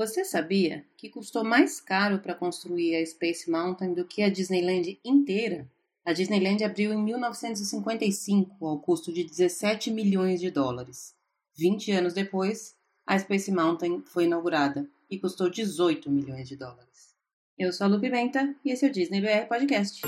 Você sabia que custou mais caro para construir a Space Mountain do que a Disneyland inteira? A Disneyland abriu em 1955 ao custo de 17 milhões de dólares. 20 anos depois, a Space Mountain foi inaugurada e custou 18 milhões de dólares. Eu sou a Lu Pimenta e esse é o Disney BR Podcast.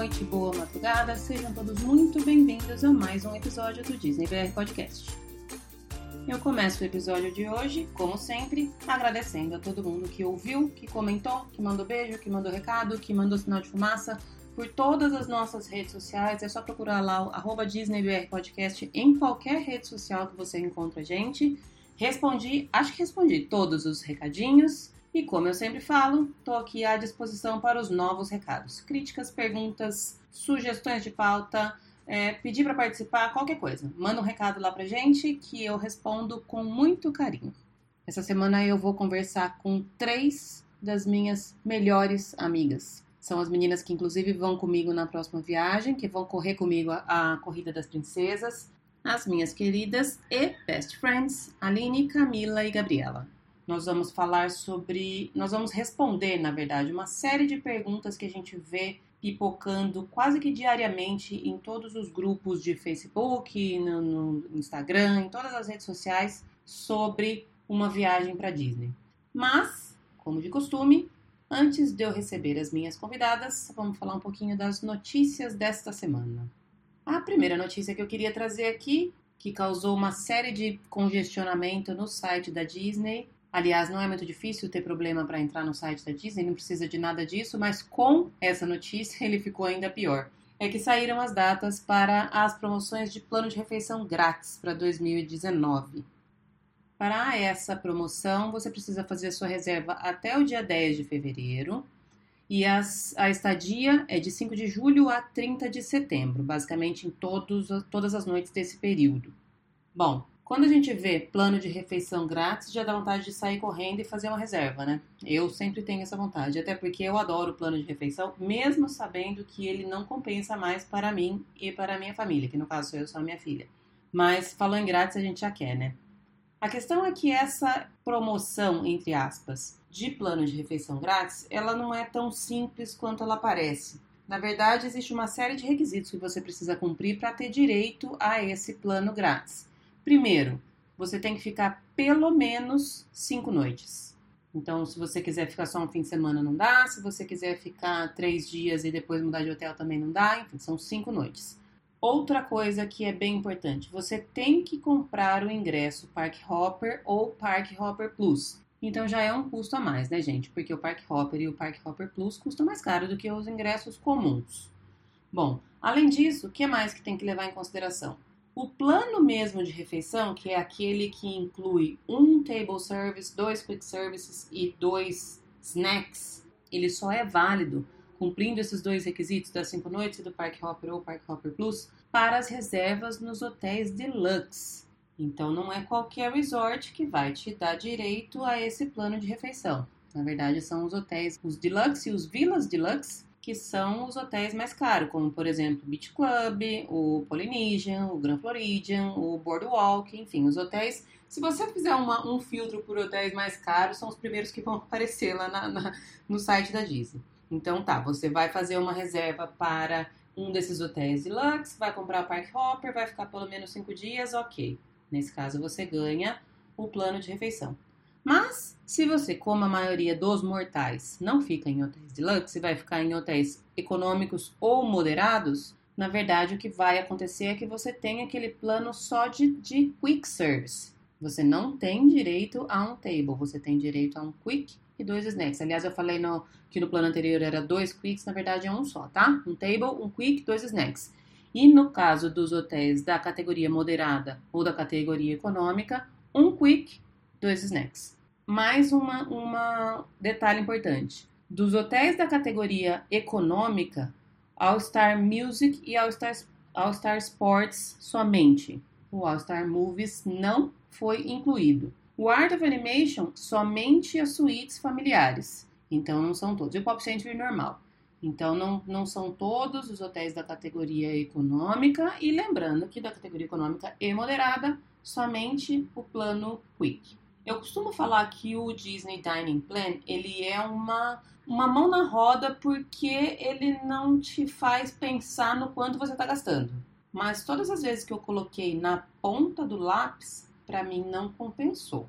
Noite, boa madrugada, sejam todos muito bem-vindos a mais um episódio do Disney BR Podcast. Eu começo o episódio de hoje, como sempre, agradecendo a todo mundo que ouviu, que comentou, que mandou beijo, que mandou recado, que mandou sinal de fumaça por todas as nossas redes sociais. É só procurar lá o arroba DisneyBR Podcast em qualquer rede social que você encontra a gente. Respondi, acho que respondi todos os recadinhos. E como eu sempre falo, estou aqui à disposição para os novos recados. Críticas, perguntas, sugestões de pauta, é, pedir para participar, qualquer coisa. Manda um recado lá para gente que eu respondo com muito carinho. Essa semana eu vou conversar com três das minhas melhores amigas. São as meninas que inclusive vão comigo na próxima viagem, que vão correr comigo a, a Corrida das Princesas. As minhas queridas e best friends, Aline, Camila e Gabriela nós vamos falar sobre. Nós vamos responder, na verdade, uma série de perguntas que a gente vê pipocando quase que diariamente em todos os grupos de Facebook, no, no Instagram, em todas as redes sociais sobre uma viagem para Disney. Mas, como de costume, antes de eu receber as minhas convidadas, vamos falar um pouquinho das notícias desta semana. A primeira notícia que eu queria trazer aqui, que causou uma série de congestionamento no site da Disney, Aliás, não é muito difícil ter problema para entrar no site da Disney, não precisa de nada disso, mas com essa notícia ele ficou ainda pior. É que saíram as datas para as promoções de plano de refeição grátis para 2019. Para essa promoção, você precisa fazer a sua reserva até o dia 10 de fevereiro. E as, a estadia é de 5 de julho a 30 de setembro, basicamente em todos, todas as noites desse período. Bom, quando a gente vê plano de refeição grátis, já dá vontade de sair correndo e fazer uma reserva, né? Eu sempre tenho essa vontade, até porque eu adoro o plano de refeição, mesmo sabendo que ele não compensa mais para mim e para a minha família, que no caso sou eu sou a minha filha. Mas falou em grátis, a gente já quer, né? A questão é que essa promoção, entre aspas, de plano de refeição grátis, ela não é tão simples quanto ela parece. Na verdade, existe uma série de requisitos que você precisa cumprir para ter direito a esse plano grátis. Primeiro, você tem que ficar pelo menos cinco noites. Então, se você quiser ficar só um fim de semana, não dá. Se você quiser ficar três dias e depois mudar de hotel, também não dá. Enfim, são cinco noites. Outra coisa que é bem importante: você tem que comprar o ingresso Park Hopper ou Park Hopper Plus. Então já é um custo a mais, né, gente? Porque o Park Hopper e o Park Hopper Plus custam mais caro do que os ingressos comuns. Bom, além disso, o que mais que tem que levar em consideração? O plano mesmo de refeição, que é aquele que inclui um table service, dois quick services e dois snacks, ele só é válido cumprindo esses dois requisitos das cinco noites do Park Hopper ou Park Hopper Plus para as reservas nos hotéis deluxe. Então não é qualquer resort que vai te dar direito a esse plano de refeição. Na verdade, são os hotéis, os deluxe e os villas deluxe, que são os hotéis mais caros, como por exemplo o Beach Club, o Polynesian, o Grand Floridian, o Boardwalk, enfim, os hotéis. Se você fizer uma, um filtro por hotéis mais caros, são os primeiros que vão aparecer lá na, na, no site da Disney. Então tá, você vai fazer uma reserva para um desses hotéis deluxe, vai comprar o Park Hopper, vai ficar pelo menos cinco dias, ok. Nesse caso você ganha o plano de refeição. Mas, se você, como a maioria dos mortais, não fica em hotéis deluxe e vai ficar em hotéis econômicos ou moderados, na verdade o que vai acontecer é que você tem aquele plano só de, de quick service. Você não tem direito a um table, você tem direito a um quick e dois snacks. Aliás, eu falei no, que no plano anterior era dois quicks, na verdade é um só, tá? Um table, um quick, dois snacks. E no caso dos hotéis da categoria moderada ou da categoria econômica, um quick dois snacks. Mais uma, uma detalhe importante. Dos hotéis da categoria econômica, All Star Music e All Star, All Star Sports somente. O All Star Movies não foi incluído. O Art of Animation, somente as suítes familiares. Então não são todos. E o Pop Century normal. Então não, não são todos os hotéis da categoria econômica. E lembrando que da categoria econômica e moderada, somente o plano Quick. Eu costumo falar que o Disney Dining Plan ele é uma, uma mão na roda porque ele não te faz pensar no quanto você está gastando. Mas todas as vezes que eu coloquei na ponta do lápis, para mim não compensou.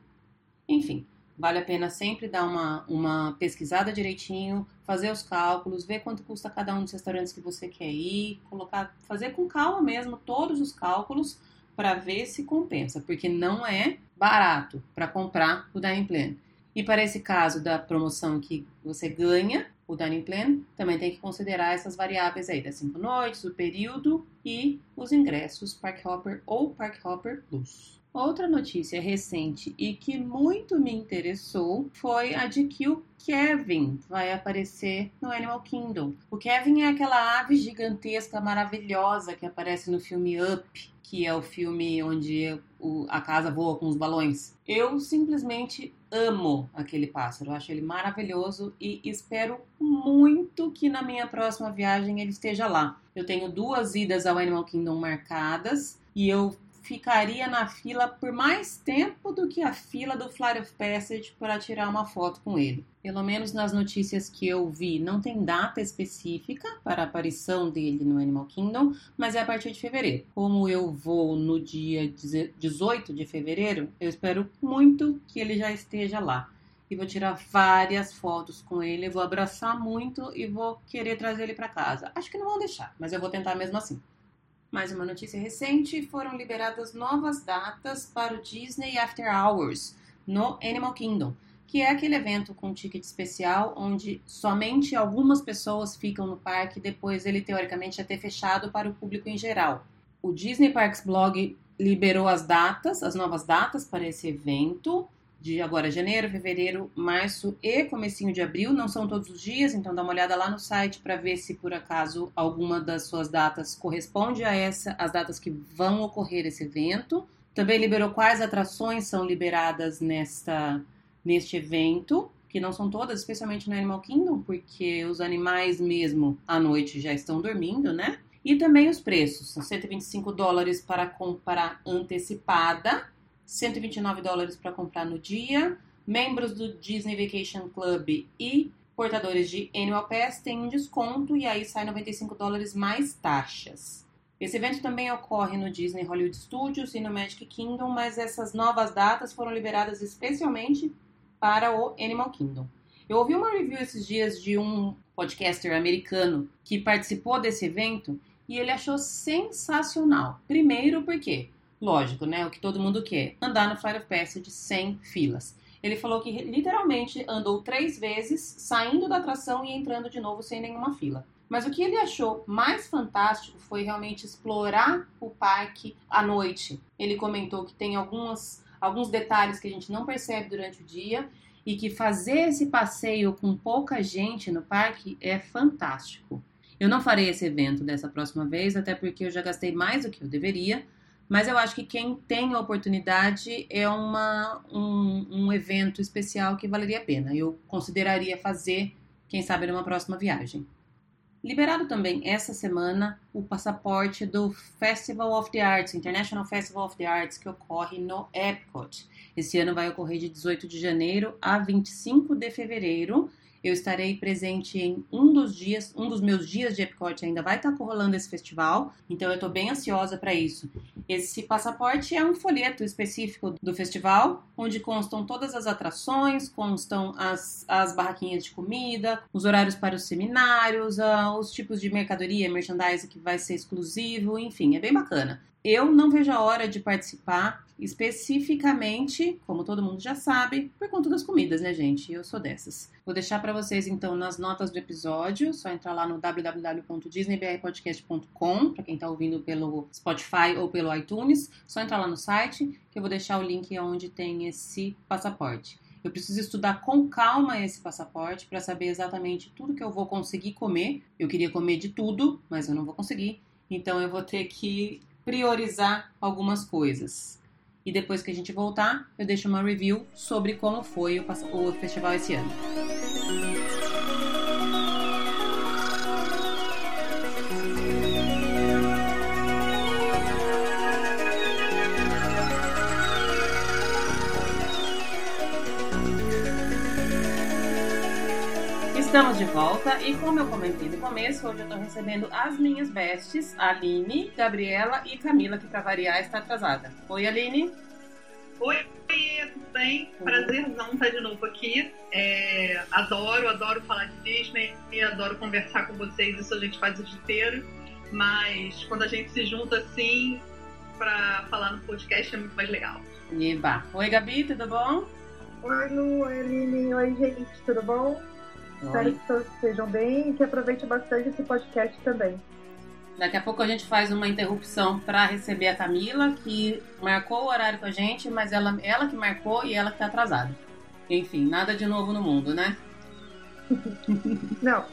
Enfim, vale a pena sempre dar uma, uma pesquisada direitinho, fazer os cálculos, ver quanto custa cada um dos restaurantes que você quer ir, colocar, fazer com calma mesmo todos os cálculos para ver se compensa, porque não é barato para comprar o dining plan. E para esse caso da promoção que você ganha, o dining plan, também tem que considerar essas variáveis aí das cinco noites, o período e os ingressos Park Hopper ou Park Hopper Plus. Outra notícia recente e que muito me interessou foi a de que o Kevin vai aparecer no Animal Kingdom. O Kevin é aquela ave gigantesca, maravilhosa que aparece no filme Up, que é o filme onde a casa voa com os balões. Eu simplesmente amo aquele pássaro, acho ele maravilhoso e espero muito que na minha próxima viagem ele esteja lá. Eu tenho duas idas ao Animal Kingdom marcadas e eu ficaria na fila por mais tempo do que a fila do Flight of Passage para tirar uma foto com ele. Pelo menos nas notícias que eu vi, não tem data específica para a aparição dele no Animal Kingdom, mas é a partir de fevereiro. Como eu vou no dia 18 de fevereiro, eu espero muito que ele já esteja lá. E vou tirar várias fotos com ele, vou abraçar muito e vou querer trazer ele para casa. Acho que não vão deixar, mas eu vou tentar mesmo assim. Mais uma notícia recente: foram liberadas novas datas para o Disney After Hours no Animal Kingdom, que é aquele evento com ticket especial onde somente algumas pessoas ficam no parque depois ele teoricamente já ter fechado para o público em geral. O Disney Parks Blog liberou as datas, as novas datas para esse evento de agora janeiro, fevereiro, março e comecinho de abril, não são todos os dias, então dá uma olhada lá no site para ver se por acaso alguma das suas datas corresponde a essa, as datas que vão ocorrer esse evento. Também liberou quais atrações são liberadas nesta neste evento, que não são todas, especialmente no Animal Kingdom, porque os animais mesmo à noite já estão dormindo, né? E também os preços, são 125 dólares para comprar antecipada 129 dólares para comprar no dia. Membros do Disney Vacation Club e portadores de Annual Pass têm um desconto e aí sai 95 dólares mais taxas. Esse evento também ocorre no Disney Hollywood Studios e no Magic Kingdom, mas essas novas datas foram liberadas especialmente para o Animal Kingdom. Eu ouvi uma review esses dias de um podcaster americano que participou desse evento e ele achou sensacional. Primeiro porque Lógico, né? O que todo mundo quer: andar no Flight of Passage sem filas. Ele falou que literalmente andou três vezes, saindo da atração e entrando de novo sem nenhuma fila. Mas o que ele achou mais fantástico foi realmente explorar o parque à noite. Ele comentou que tem algumas, alguns detalhes que a gente não percebe durante o dia e que fazer esse passeio com pouca gente no parque é fantástico. Eu não farei esse evento dessa próxima vez, até porque eu já gastei mais do que eu deveria mas eu acho que quem tem a oportunidade é uma, um, um evento especial que valeria a pena. Eu consideraria fazer, quem sabe, numa próxima viagem. Liberado também essa semana o passaporte do Festival of the Arts, International Festival of the Arts, que ocorre no Epcot. Esse ano vai ocorrer de 18 de janeiro a 25 de fevereiro eu estarei presente em um dos dias, um dos meus dias de Epcot ainda vai estar rolando esse festival, então eu estou bem ansiosa para isso. Esse passaporte é um folheto específico do festival, onde constam todas as atrações, constam as, as barraquinhas de comida, os horários para os seminários, uh, os tipos de mercadoria, merchandising que vai ser exclusivo, enfim, é bem bacana. Eu não vejo a hora de participar, especificamente, como todo mundo já sabe, por conta das comidas, né, gente? Eu sou dessas. Vou deixar para vocês então nas notas do episódio, só entrar lá no www.disneybrpodcast.com, para quem tá ouvindo pelo Spotify ou pelo iTunes, só entrar lá no site que eu vou deixar o link onde tem esse passaporte. Eu preciso estudar com calma esse passaporte para saber exatamente tudo que eu vou conseguir comer. Eu queria comer de tudo, mas eu não vou conseguir. Então eu vou ter que priorizar algumas coisas. E depois que a gente voltar, eu deixo uma review sobre como foi o, festival esse ano. Estamos de volta e como eu comentei no começo, hoje eu estou recebendo as minhas bestes, Aline, Gabriela e Camila, que para variar está atrasada. Oi, Aline. Oi, tudo bem? Prazerzão estar de novo aqui. É, adoro, adoro falar de Disney, adoro conversar com vocês, isso a gente faz o dia inteiro. Mas quando a gente se junta assim para falar no podcast é muito mais legal. Eba. Oi, Gabi, tudo bom? Oi, Lu, oi, Aline, oi, gente, tudo bom? Espero que todos estejam bem e que aproveitem bastante esse podcast também. Daqui a pouco a gente faz uma interrupção para receber a Camila, que marcou o horário com a gente, mas ela, ela que marcou e ela que está atrasada. Enfim, nada de novo no mundo, né? Não.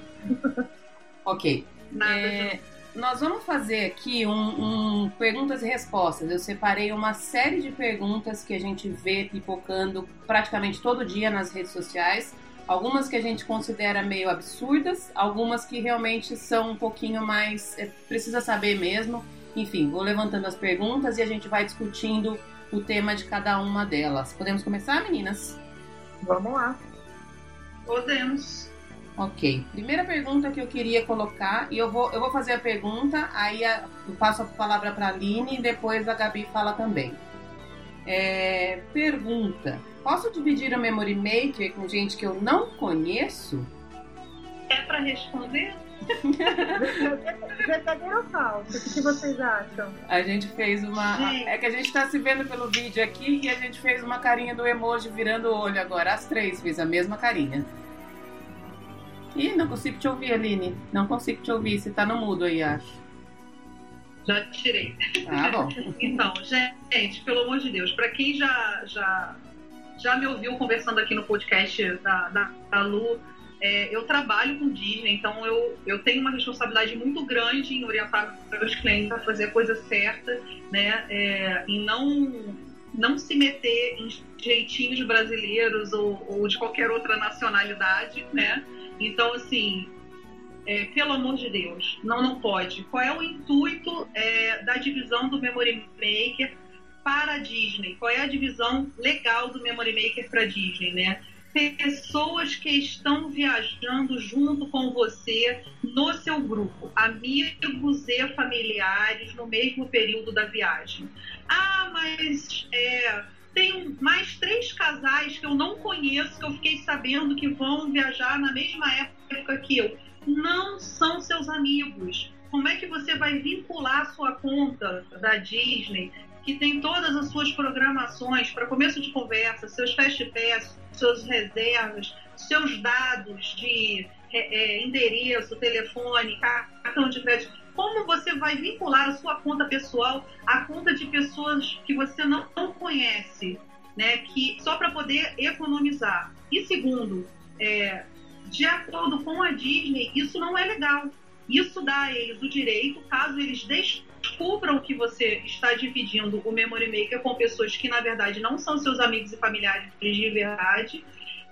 ok. É, nós vamos fazer aqui um, um, perguntas e respostas. Eu separei uma série de perguntas que a gente vê pipocando praticamente todo dia nas redes sociais Algumas que a gente considera meio absurdas, algumas que realmente são um pouquinho mais. É, precisa saber mesmo. Enfim, vou levantando as perguntas e a gente vai discutindo o tema de cada uma delas. Podemos começar, meninas? Vamos lá. Podemos. Ok. Primeira pergunta que eu queria colocar, e eu vou, eu vou fazer a pergunta, aí a, eu passo a palavra para a Aline e depois a Gabi fala também. É, pergunta: Posso dividir o Memory Maker com gente que eu não conheço? É para responder? Verdadeiro ou falso? O que vocês acham? A gente fez uma. Gente. É que a gente está se vendo pelo vídeo aqui e a gente fez uma carinha do emoji virando o olho agora. As três fez a mesma carinha. Ih, não consigo te ouvir, Aline. Não consigo te ouvir. Você tá no mudo aí, acho. Já tirei. Ah, bom. então, gente, pelo amor de Deus, para quem já, já, já me ouviu conversando aqui no podcast da, da, da Lu, é, eu trabalho com Disney, então eu, eu tenho uma responsabilidade muito grande em orientar os clientes a fazer a coisa certa, né? É, em não, não se meter em jeitinhos brasileiros ou, ou de qualquer outra nacionalidade, né? Então, assim, é, pelo amor de Deus, não, não pode. Qual é o intuito é, da divisão do Memory Maker para a Disney? Qual é a divisão legal do Memory Maker para a Disney, né? Pessoas que estão viajando junto com você no seu grupo, amigos e familiares no mesmo período da viagem. Ah, mas é, tem mais três casais que eu não conheço, que eu fiquei sabendo que vão viajar na mesma época que eu não são seus amigos. Como é que você vai vincular sua conta da Disney, que tem todas as suas programações para começo de conversa, seus fast pass, suas reservas, seus dados de é, é, endereço, telefone, cartão de crédito? Como você vai vincular a sua conta pessoal à conta de pessoas que você não, não conhece, né? Que só para poder economizar. E segundo, é, de acordo com a Disney, isso não é legal. Isso dá a eles o direito, caso eles descubram que você está dividindo o Memory Maker com pessoas que, na verdade, não são seus amigos e familiares de verdade,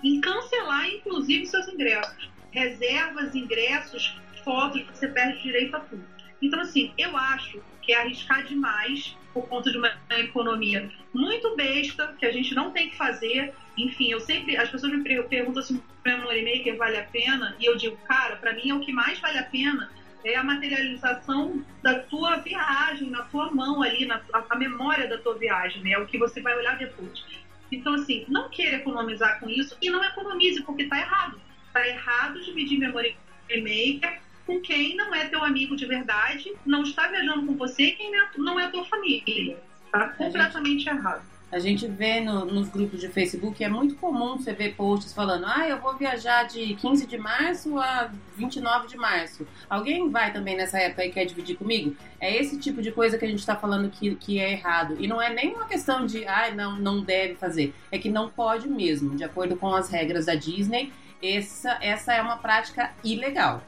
em cancelar, inclusive, seus ingressos. Reservas, ingressos, fotos, você perde direito a tudo. Então, assim, eu acho que é arriscar demais por conta de uma economia muito besta, que a gente não tem que fazer. Enfim, eu sempre. As pessoas me perguntam se o Memory Maker vale a pena, e eu digo, cara, para mim é o que mais vale a pena é a materialização da tua viagem, na tua mão ali, na, a, memória da tua viagem, né? É o que você vai olhar depois. Então, assim, não queira economizar com isso e não economize, porque tá errado. Tá errado dividir Memory Maker com quem não é teu amigo de verdade, não está viajando com você quem não é, é tua família. Tá completamente gente, errado. A gente vê no, nos grupos de Facebook, é muito comum você ver posts falando ah, eu vou viajar de 15 de março a 29 de março. Alguém vai também nessa época e quer dividir comigo? É esse tipo de coisa que a gente está falando que, que é errado. E não é nem uma questão de, ah, não, não deve fazer. É que não pode mesmo. De acordo com as regras da Disney, essa, essa é uma prática ilegal.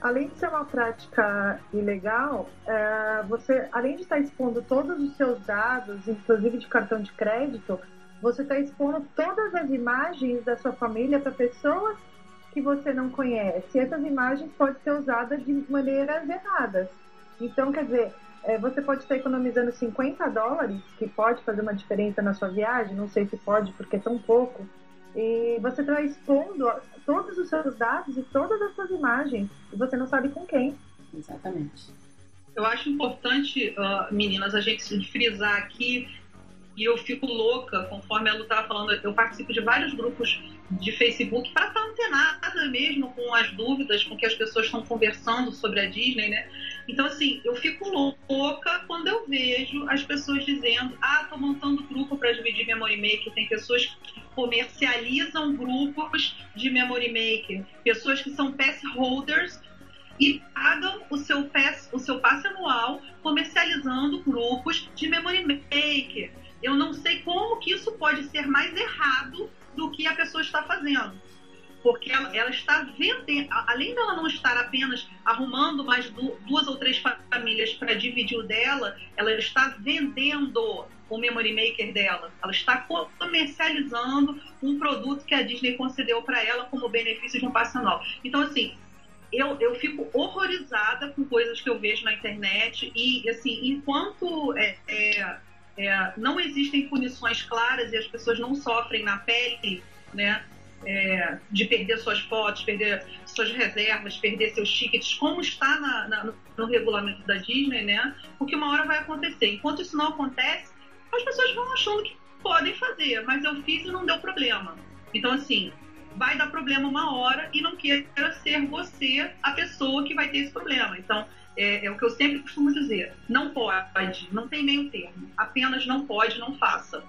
Além de ser uma prática ilegal, é, você, além de estar expondo todos os seus dados, inclusive de cartão de crédito, você está expondo todas as imagens da sua família para pessoas que você não conhece. Essas imagens podem ser usadas de maneiras erradas. Então, quer dizer, é, você pode estar economizando 50 dólares, que pode fazer uma diferença na sua viagem, não sei se pode porque é tão pouco, e você está expondo todos os seus dados e todas as suas imagens, e você não sabe com quem. Exatamente. Eu acho importante, uh, meninas, a gente frisar aqui e eu fico louca, conforme a Lu estava falando, eu participo de vários grupos de Facebook para estar antenada mesmo com as dúvidas com que as pessoas estão conversando sobre a Disney, né? Então, assim, eu fico louca quando eu vejo as pessoas dizendo: ah, tô montando grupo para dividir Memory Maker. Tem pessoas que comercializam grupos de Memory Maker, pessoas que são pass holders e pagam o seu pass, o seu passe anual comercializando grupos de Memory Maker eu não sei como que isso pode ser mais errado do que a pessoa está fazendo. Porque ela, ela está vendendo, além dela não estar apenas arrumando mais duas ou três famílias para dividir o dela, ela está vendendo o Memory Maker dela. Ela está comercializando um produto que a Disney concedeu para ela como benefício de um passe anual. Então, assim, eu, eu fico horrorizada com coisas que eu vejo na internet e, assim, enquanto é, é, é, não existem punições claras e as pessoas não sofrem na pele, né? É, de perder suas fotos, perder suas reservas, perder seus tickets, como está na, na, no regulamento da Disney, né? Porque uma hora vai acontecer. Enquanto isso não acontece, as pessoas vão achando que podem fazer, mas eu fiz e não deu problema. Então, assim, vai dar problema uma hora e não queira ser você a pessoa que vai ter esse problema. Então, é, é, o que eu sempre costumo dizer. Não pode, não tem meio termo. Apenas não pode, não faça.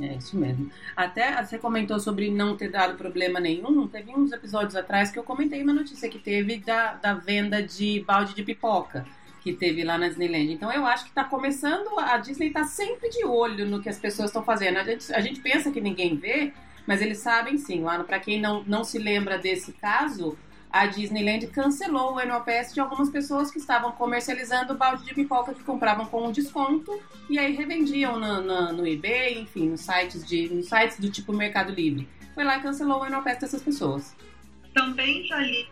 É isso mesmo. Até você comentou sobre não ter dado problema nenhum. Teve uns episódios atrás que eu comentei uma notícia que teve da, da venda de balde de pipoca que teve lá na Disneyland. Então eu acho que está começando, a Disney está sempre de olho no que as pessoas estão fazendo. A gente, a gente pensa que ninguém vê, mas eles sabem sim. Lá, para quem não, não se lembra desse caso, a Disneyland cancelou o pass de algumas pessoas que estavam comercializando balde de pipoca que compravam com um desconto e aí revendiam no, eBay, enfim, nos sites, de, nos sites do tipo Mercado Livre. Foi lá e cancelou o pass dessas pessoas. Também já li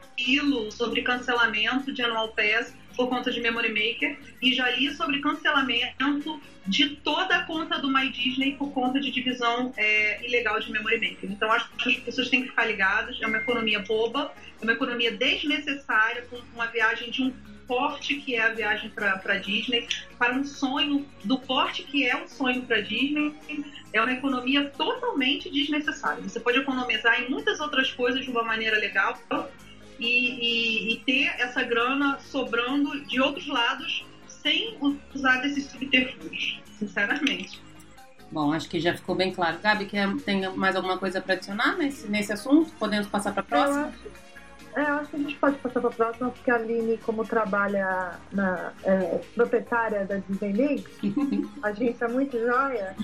sobre cancelamento de annual pass por conta de Memory Maker e já li sobre cancelamento de toda a conta do My Disney por conta de divisão é, ilegal de Memory Maker. Então acho que as pessoas têm que ficar ligadas. É uma economia boba, é uma economia desnecessária com uma viagem de um porte que é a viagem para Disney, para um sonho do porte que é um sonho para Disney. É uma economia totalmente desnecessária. Você pode economizar em muitas outras coisas de uma maneira legal e, e, e ter essa grana sobrando de outros lados sem usar desses subterfúgios, sinceramente. Bom, acho que já ficou bem claro. Gabi, quer, tem mais alguma coisa para adicionar nesse, nesse assunto? Podemos passar para a próxima? Eu acho que a gente pode passar para a próxima, porque a Aline, como trabalha na é, proprietária da Disney League, agência muito joia,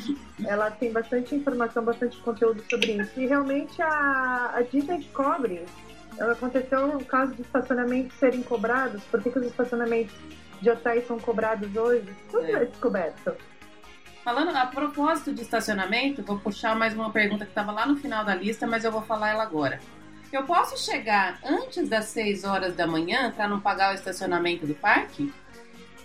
ela tem bastante informação, bastante conteúdo sobre isso. E realmente a, a Disney cobre. Aconteceu o caso de estacionamentos serem cobrados, por que, que os estacionamentos de hotéis são cobrados hoje? Tudo é, é descoberto. Falando a propósito de estacionamento, vou puxar mais uma pergunta que estava lá no final da lista, mas eu vou falar ela agora. Eu posso chegar antes das 6 horas da manhã para não pagar o estacionamento do parque?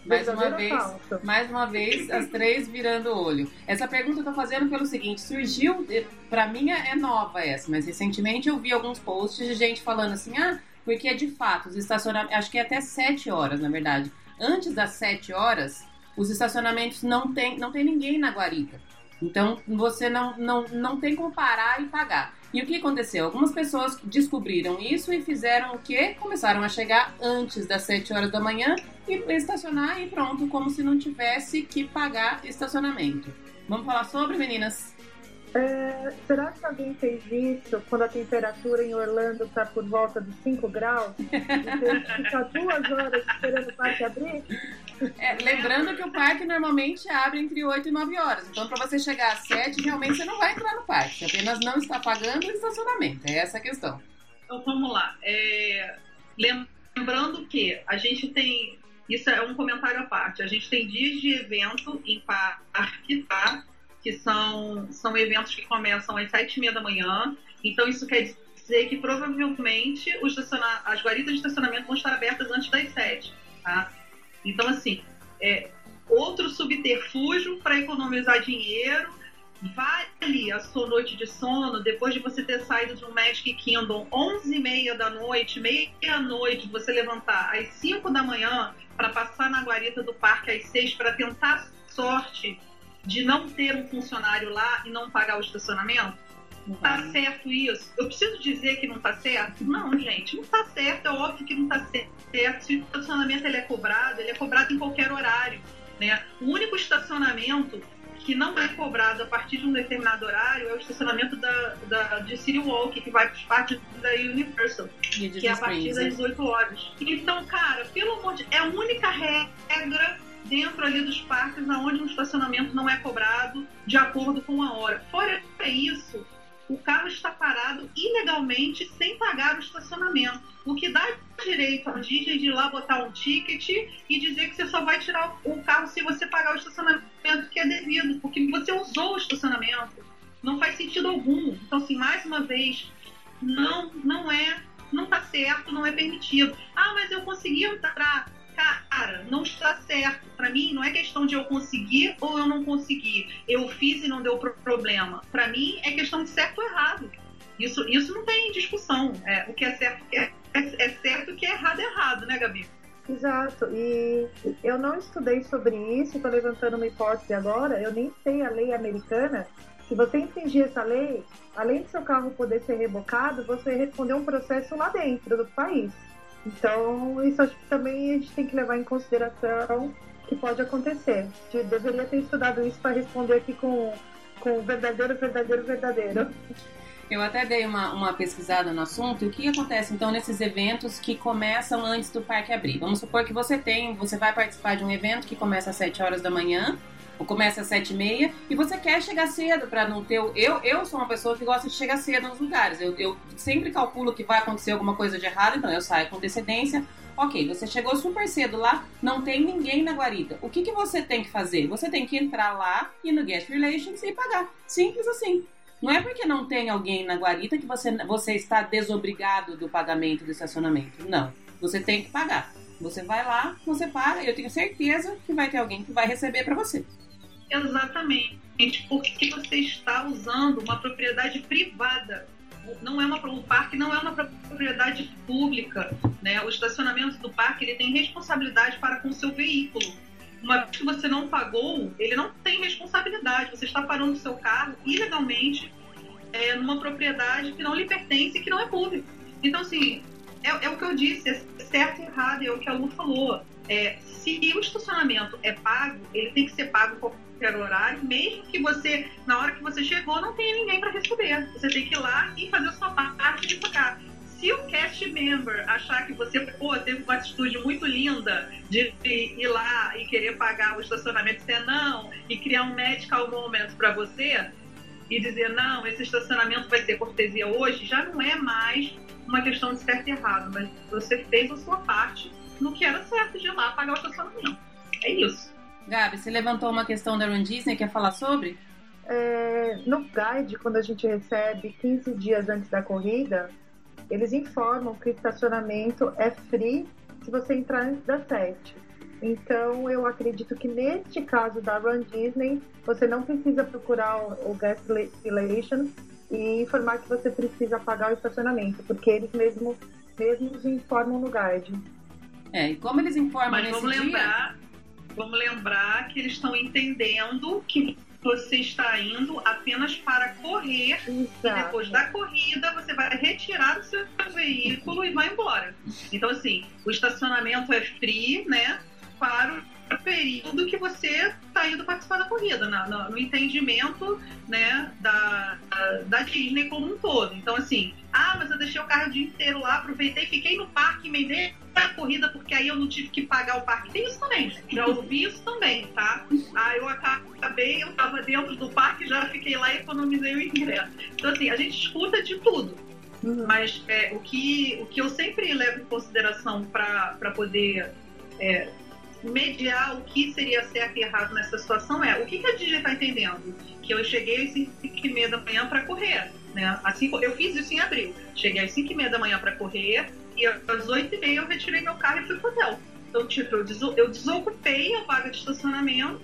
Mais uma vez, mais uma vez, as três virando o olho. Essa pergunta eu tô fazendo pelo seguinte: surgiu, para mim é nova essa, mas recentemente eu vi alguns posts de gente falando assim: ah, porque de fato os estacionamentos, acho que é até 7 horas, na verdade. Antes das 7 horas, os estacionamentos não tem, não tem ninguém na guarita. Então você não, não, não tem como parar e pagar. E o que aconteceu? Algumas pessoas descobriram isso e fizeram o quê? Começaram a chegar antes das 7 horas da manhã e estacionar e pronto, como se não tivesse que pagar estacionamento. Vamos falar sobre, meninas? É, será que alguém fez isso quando a temperatura em Orlando está por volta de 5 graus? E ficar duas horas esperando o parque abrir? É, lembrando que o parque normalmente abre entre 8 e 9 horas. Então, para você chegar às 7, realmente você não vai entrar no parque. Você apenas não está pagando o estacionamento. É essa a questão. Então, vamos lá. É, lembrando que a gente tem. Isso é um comentário à parte. A gente tem dias de evento em parque, tá? Que são, são eventos que começam às sete e meia da manhã. Então, isso quer dizer que provavelmente as guaridas de estacionamento vão estar abertas antes das sete, tá? Então, assim, é, outro subterfúgio para economizar dinheiro vale a sua noite de sono depois de você ter saído de um Magic Kingdom 11 e meia da noite, meia-noite, você levantar às 5 da manhã para passar na guarita do parque às 6 para tentar sorte de não ter um funcionário lá e não pagar o estacionamento? Não tá certo isso? Eu preciso dizer que não tá certo? Não, gente, não tá certo. É óbvio que não tá certo. Se o estacionamento ele é cobrado, ele é cobrado em qualquer horário. Né? O único estacionamento que não é cobrado a partir de um determinado horário é o estacionamento da, da, de City Walk, que vai para parte da Universal, que é a partir das 18 horas. Então, cara, pelo amor de é a única regra dentro ali dos parques onde um estacionamento não é cobrado de acordo com a hora. Fora isso, o carro está parado ilegalmente sem pagar o estacionamento. O que dá direito ao Disney de ir lá botar um ticket e dizer que você só vai tirar o carro se você pagar o estacionamento que é devido, porque você usou o estacionamento. Não faz sentido algum. Então, assim, mais uma vez, não, não é, não está certo, não é permitido. Ah, mas eu consegui entrar cara, não está certo. Para mim, não é questão de eu conseguir ou eu não conseguir. Eu fiz e não deu problema. Para mim, é questão de certo ou errado. Isso, isso não tem discussão. É, o que é certo é, é, é certo, o que é errado é errado, né, Gabi? Exato, e eu não estudei sobre isso, estou levantando uma hipótese agora, eu nem sei a lei americana. Se você infringir essa lei, além de seu carro poder ser rebocado, você responder um processo lá dentro do país. Então, isso acho que também a gente tem que levar em consideração que pode acontecer. Eu deveria ter estudado isso para responder aqui com, com verdadeiro, verdadeiro, verdadeiro. Eu até dei uma, uma pesquisada no assunto. E o que acontece então nesses eventos que começam antes do parque abrir? Vamos supor que você tem, você vai participar de um evento que começa às 7 horas da manhã começa às sete e meia, e você quer chegar cedo para não ter. Eu, eu sou uma pessoa que gosta de chegar cedo nos lugares. Eu, eu sempre calculo que vai acontecer alguma coisa de errado, então eu saio com antecedência. Ok, você chegou super cedo lá, não tem ninguém na guarita. O que, que você tem que fazer? Você tem que entrar lá e no Guest Relations e pagar. Simples assim. Não é porque não tem alguém na guarita que você, você está desobrigado do pagamento do estacionamento. Não. Você tem que pagar. Você vai lá, você paga eu tenho certeza que vai ter alguém que vai receber para você. Exatamente, porque você está usando uma propriedade privada. Não é uma, o parque não é uma propriedade pública. Né? O estacionamento do parque ele tem responsabilidade para com o seu veículo. Uma vez que você não pagou, ele não tem responsabilidade. Você está parando o seu carro ilegalmente é, numa propriedade que não lhe pertence e que não é pública. Então, assim, é, é, o que eu disse, é certo e errado, é o que a Lu falou. É, se o estacionamento é pago, ele tem que ser pago qualquer horário, mesmo que você, na hora que você chegou, não tenha ninguém para receber. Você tem que ir lá e fazer a sua parte de pagar. Se o cast member achar que você pô, teve uma atitude muito linda de ir lá e querer pagar o estacionamento, dizer não, e criar um medical moment para você, e dizer não, esse estacionamento vai ser cortesia hoje, já não é mais uma questão de certo e errado, mas você fez a sua parte no que era certo de ir lá pagar o estacionamento. É isso. Gabi, você levantou uma questão da Run Disney, quer falar sobre? É, no guide, quando a gente recebe 15 dias antes da corrida, eles informam que o estacionamento é free se você entrar antes das 7. Então, eu acredito que neste caso da Run Disney, você não precisa procurar o Guest Relations e informar que você precisa pagar o estacionamento, porque eles mesmos, mesmos informam no guide. É, e como eles informam Mas nesse vamos dia... lembrar Vamos lembrar que eles estão entendendo que você está indo apenas para correr Exato. e depois da corrida você vai retirar o seu veículo e vai embora. Então, assim, o estacionamento é free, né? Para o período que você está indo participar da corrida, no, no entendimento né, da, da, Disney como um todo. Então, assim, ah, mas eu deixei o carro o dia inteiro lá, aproveitei, fiquei no parque, emendei a corrida porque aí eu não tive que pagar o parque. Tem isso também, já ouvi isso também, tá? Ah, eu acabei, eu tava dentro do parque, já fiquei lá e economizei o ingresso. Então, assim, a gente escuta de tudo. Uhum. Mas é, o, que, o que eu sempre levo em consideração para poder é, mediar o que seria certo e errado nessa situação é o que, que a Disney está entendendo? Que eu cheguei às 5 e meia da manhã para correr. Né? Assim, eu fiz isso em abril. Cheguei às 5 e meia da manhã para correr e às 8 e meia eu retirei meu carro e fui pro hotel. Então, tipo, eu, desocupei a vaga de estacionamento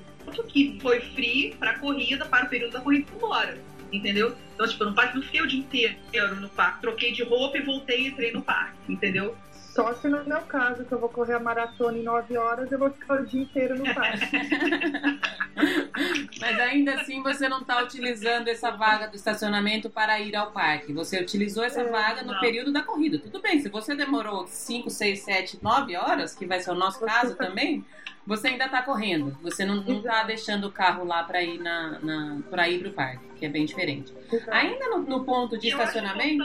que foi free para corrida, para o período da corrida embora. Entendeu? Então, tipo, eu não, não fiquei o dia inteiro no parque. Troquei de roupa e voltei e entrei no parque. Entendeu? Só se no meu caso, que eu vou correr a maratona em 9 horas, eu vou ficar o dia inteiro no parque. Mas ainda assim você não está utilizando essa vaga do estacionamento para ir ao parque. Você utilizou essa é, vaga no não. período da corrida. Tudo bem, se você demorou 5, 6, 7, 9 horas, que vai ser o nosso você caso tá... também, você ainda está correndo. Você não está deixando o carro lá para ir na, na para ir para o parque, que é bem diferente. Exato. Ainda no, no, ponto de estacionamento.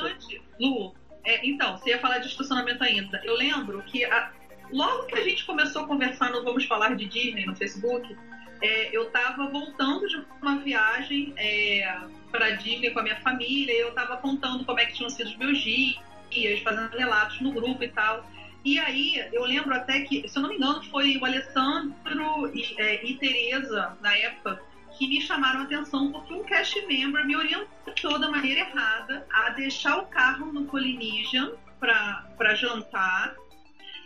Lu, é, então, você ia falar de estacionamento ainda. Eu lembro que a, logo que a gente começou a conversar no Vamos Falar de Disney no Facebook, é, eu estava voltando de uma viagem é, para Disney com a minha família, eu estava contando como é que tinham sido os meus dias, fazendo relatos no grupo e tal. E aí, eu lembro até que, se eu não me engano, foi o Alessandro e, é, e Tereza, na época, que me chamaram a atenção porque um cast member me orientou da maneira errada a deixar o carro no Polynesian para jantar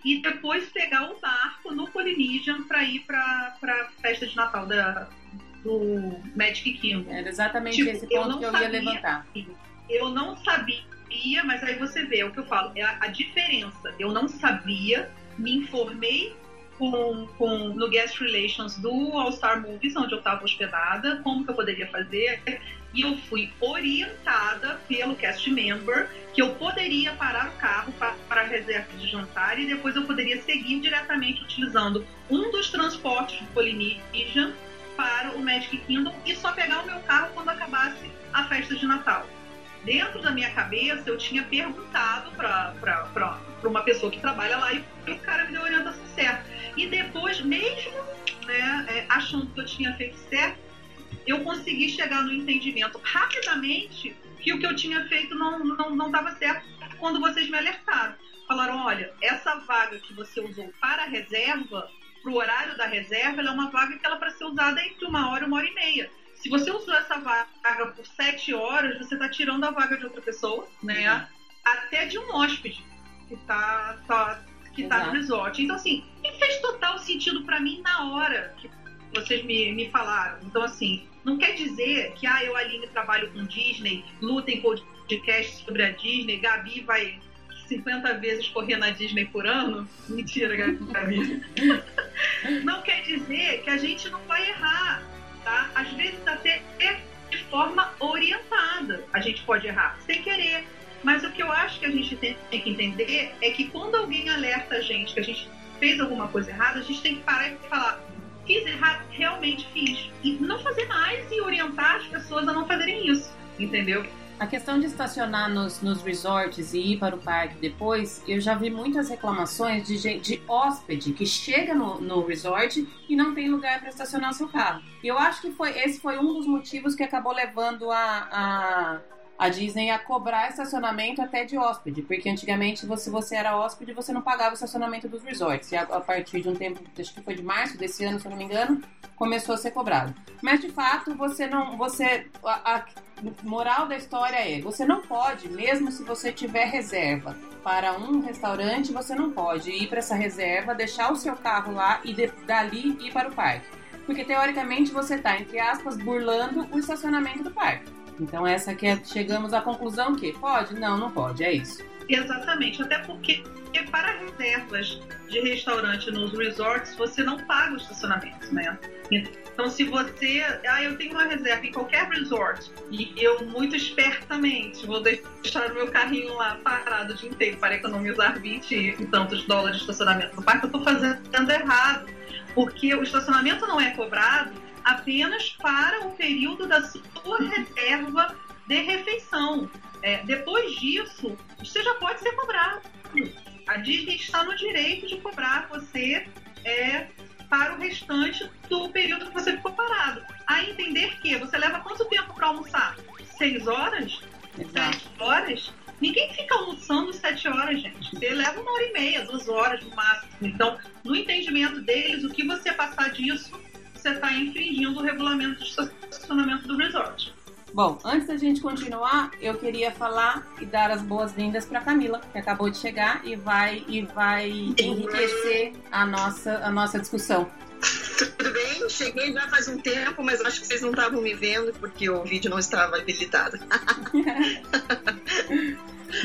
e depois pegar o barco no Polynesian para ir para a festa de Natal da, do Magic Kingdom. Era exatamente tipo, esse ponto eu que eu sabia, ia levantar. Eu não sabia, mas aí você vê, é o que eu falo, é a, a diferença. Eu não sabia, me informei com, com, no Guest Relations do All Star Movies, onde eu estava hospedada, como que eu poderia fazer. E eu fui orientada pelo cast member que eu poderia parar o carro para, a reserva de jantar e depois eu poderia seguir diretamente utilizando um dos transportes do Polynesian para o Magic Kingdom e só pegar o meu carro quando acabasse a festa de Natal dentro da minha cabeça, eu tinha perguntado para uma pessoa que trabalha lá e o cara me deu a orientação certa. E depois, mesmo né, é, achando que eu tinha feito certo, eu consegui chegar no entendimento rapidamente que o que eu tinha feito não estava não, não certo quando vocês me alertaram. Falaram: olha, essa vaga que você usou para a reserva, para o horário da reserva, ela é uma vaga que ela é para ser usada entre uma hora e uma hora e meia. Se você usou essa vaga por sete horas, você está tirando a vaga de outra pessoa, né? Uhum. Até de um hóspede que está tá, que tá no resort. Então, assim, fez total sentido para mim na hora que vocês me, me falaram. Então, assim, não quer dizer que, ah, eu, Aline, trabalho com Disney, lutem podcast sobre a Disney, Gabi vai 50 vezes correr na Disney por ano. Mentira, Gabi. não quer dizer que a gente não vai errar tá? Às vezes até de forma orientada. A gente pode errar sem querer. Mas o que eu acho que a gente tem que entender é que quando alguém alerta a gente que a gente fez alguma coisa errada, a gente tem que parar e falar: fiz errado, realmente fiz. E não fazer mais e orientar as pessoas a não fazerem isso, entendeu? A questão de estacionar nos, nos resorts e ir para o parque depois, eu já vi muitas reclamações de, de hóspede que chega no, no resort e não tem lugar para estacionar seu carro. E eu acho que foi esse foi um dos motivos que acabou levando a, a a Disney a cobrar estacionamento até de hóspede, porque antigamente você, você era hóspede você não pagava o estacionamento dos resorts. E a, a, partir de um tempo, acho que foi de março desse ano, se eu não me engano, começou a ser cobrado. Mas de fato, você não. Você. A, a moral da história é, você não pode, mesmo se você tiver reserva para um restaurante, você não pode ir para essa reserva, deixar o seu carro lá e de, dali ir para o parque. Porque teoricamente você está, entre aspas, burlando o estacionamento do parque. Então essa que é, chegamos à conclusão que pode? Não, não pode, é isso. Exatamente, até porque para reservas de restaurante nos resorts, você não paga o estacionamento, né? Então, se você. Ah, eu tenho uma reserva em qualquer resort e eu, muito espertamente, vou deixar o meu carrinho lá parado o dia inteiro para economizar 20 e tantos dólares de estacionamento no parque, eu estou fazendo errado. Porque o estacionamento não é cobrado apenas para o período da sua reserva de refeição. É, depois disso, você já pode ser cobrado. A Disney está no direito de cobrar você é, para o restante do período que você ficou parado. A entender que você leva quanto tempo para almoçar? Seis horas? Exato. Sete horas? Ninguém horas, gente. Você leva uma hora e meia, duas horas no máximo. Então, no entendimento deles, o que você passar disso, você está infringindo o regulamento de estacionamento do resort. Bom, antes da gente continuar, eu queria falar e dar as boas-vindas para Camila, que acabou de chegar e vai e vai enriquecer a nossa a nossa discussão. Tudo bem? Cheguei já faz um tempo, mas acho que vocês não estavam me vendo porque o vídeo não estava habilitado.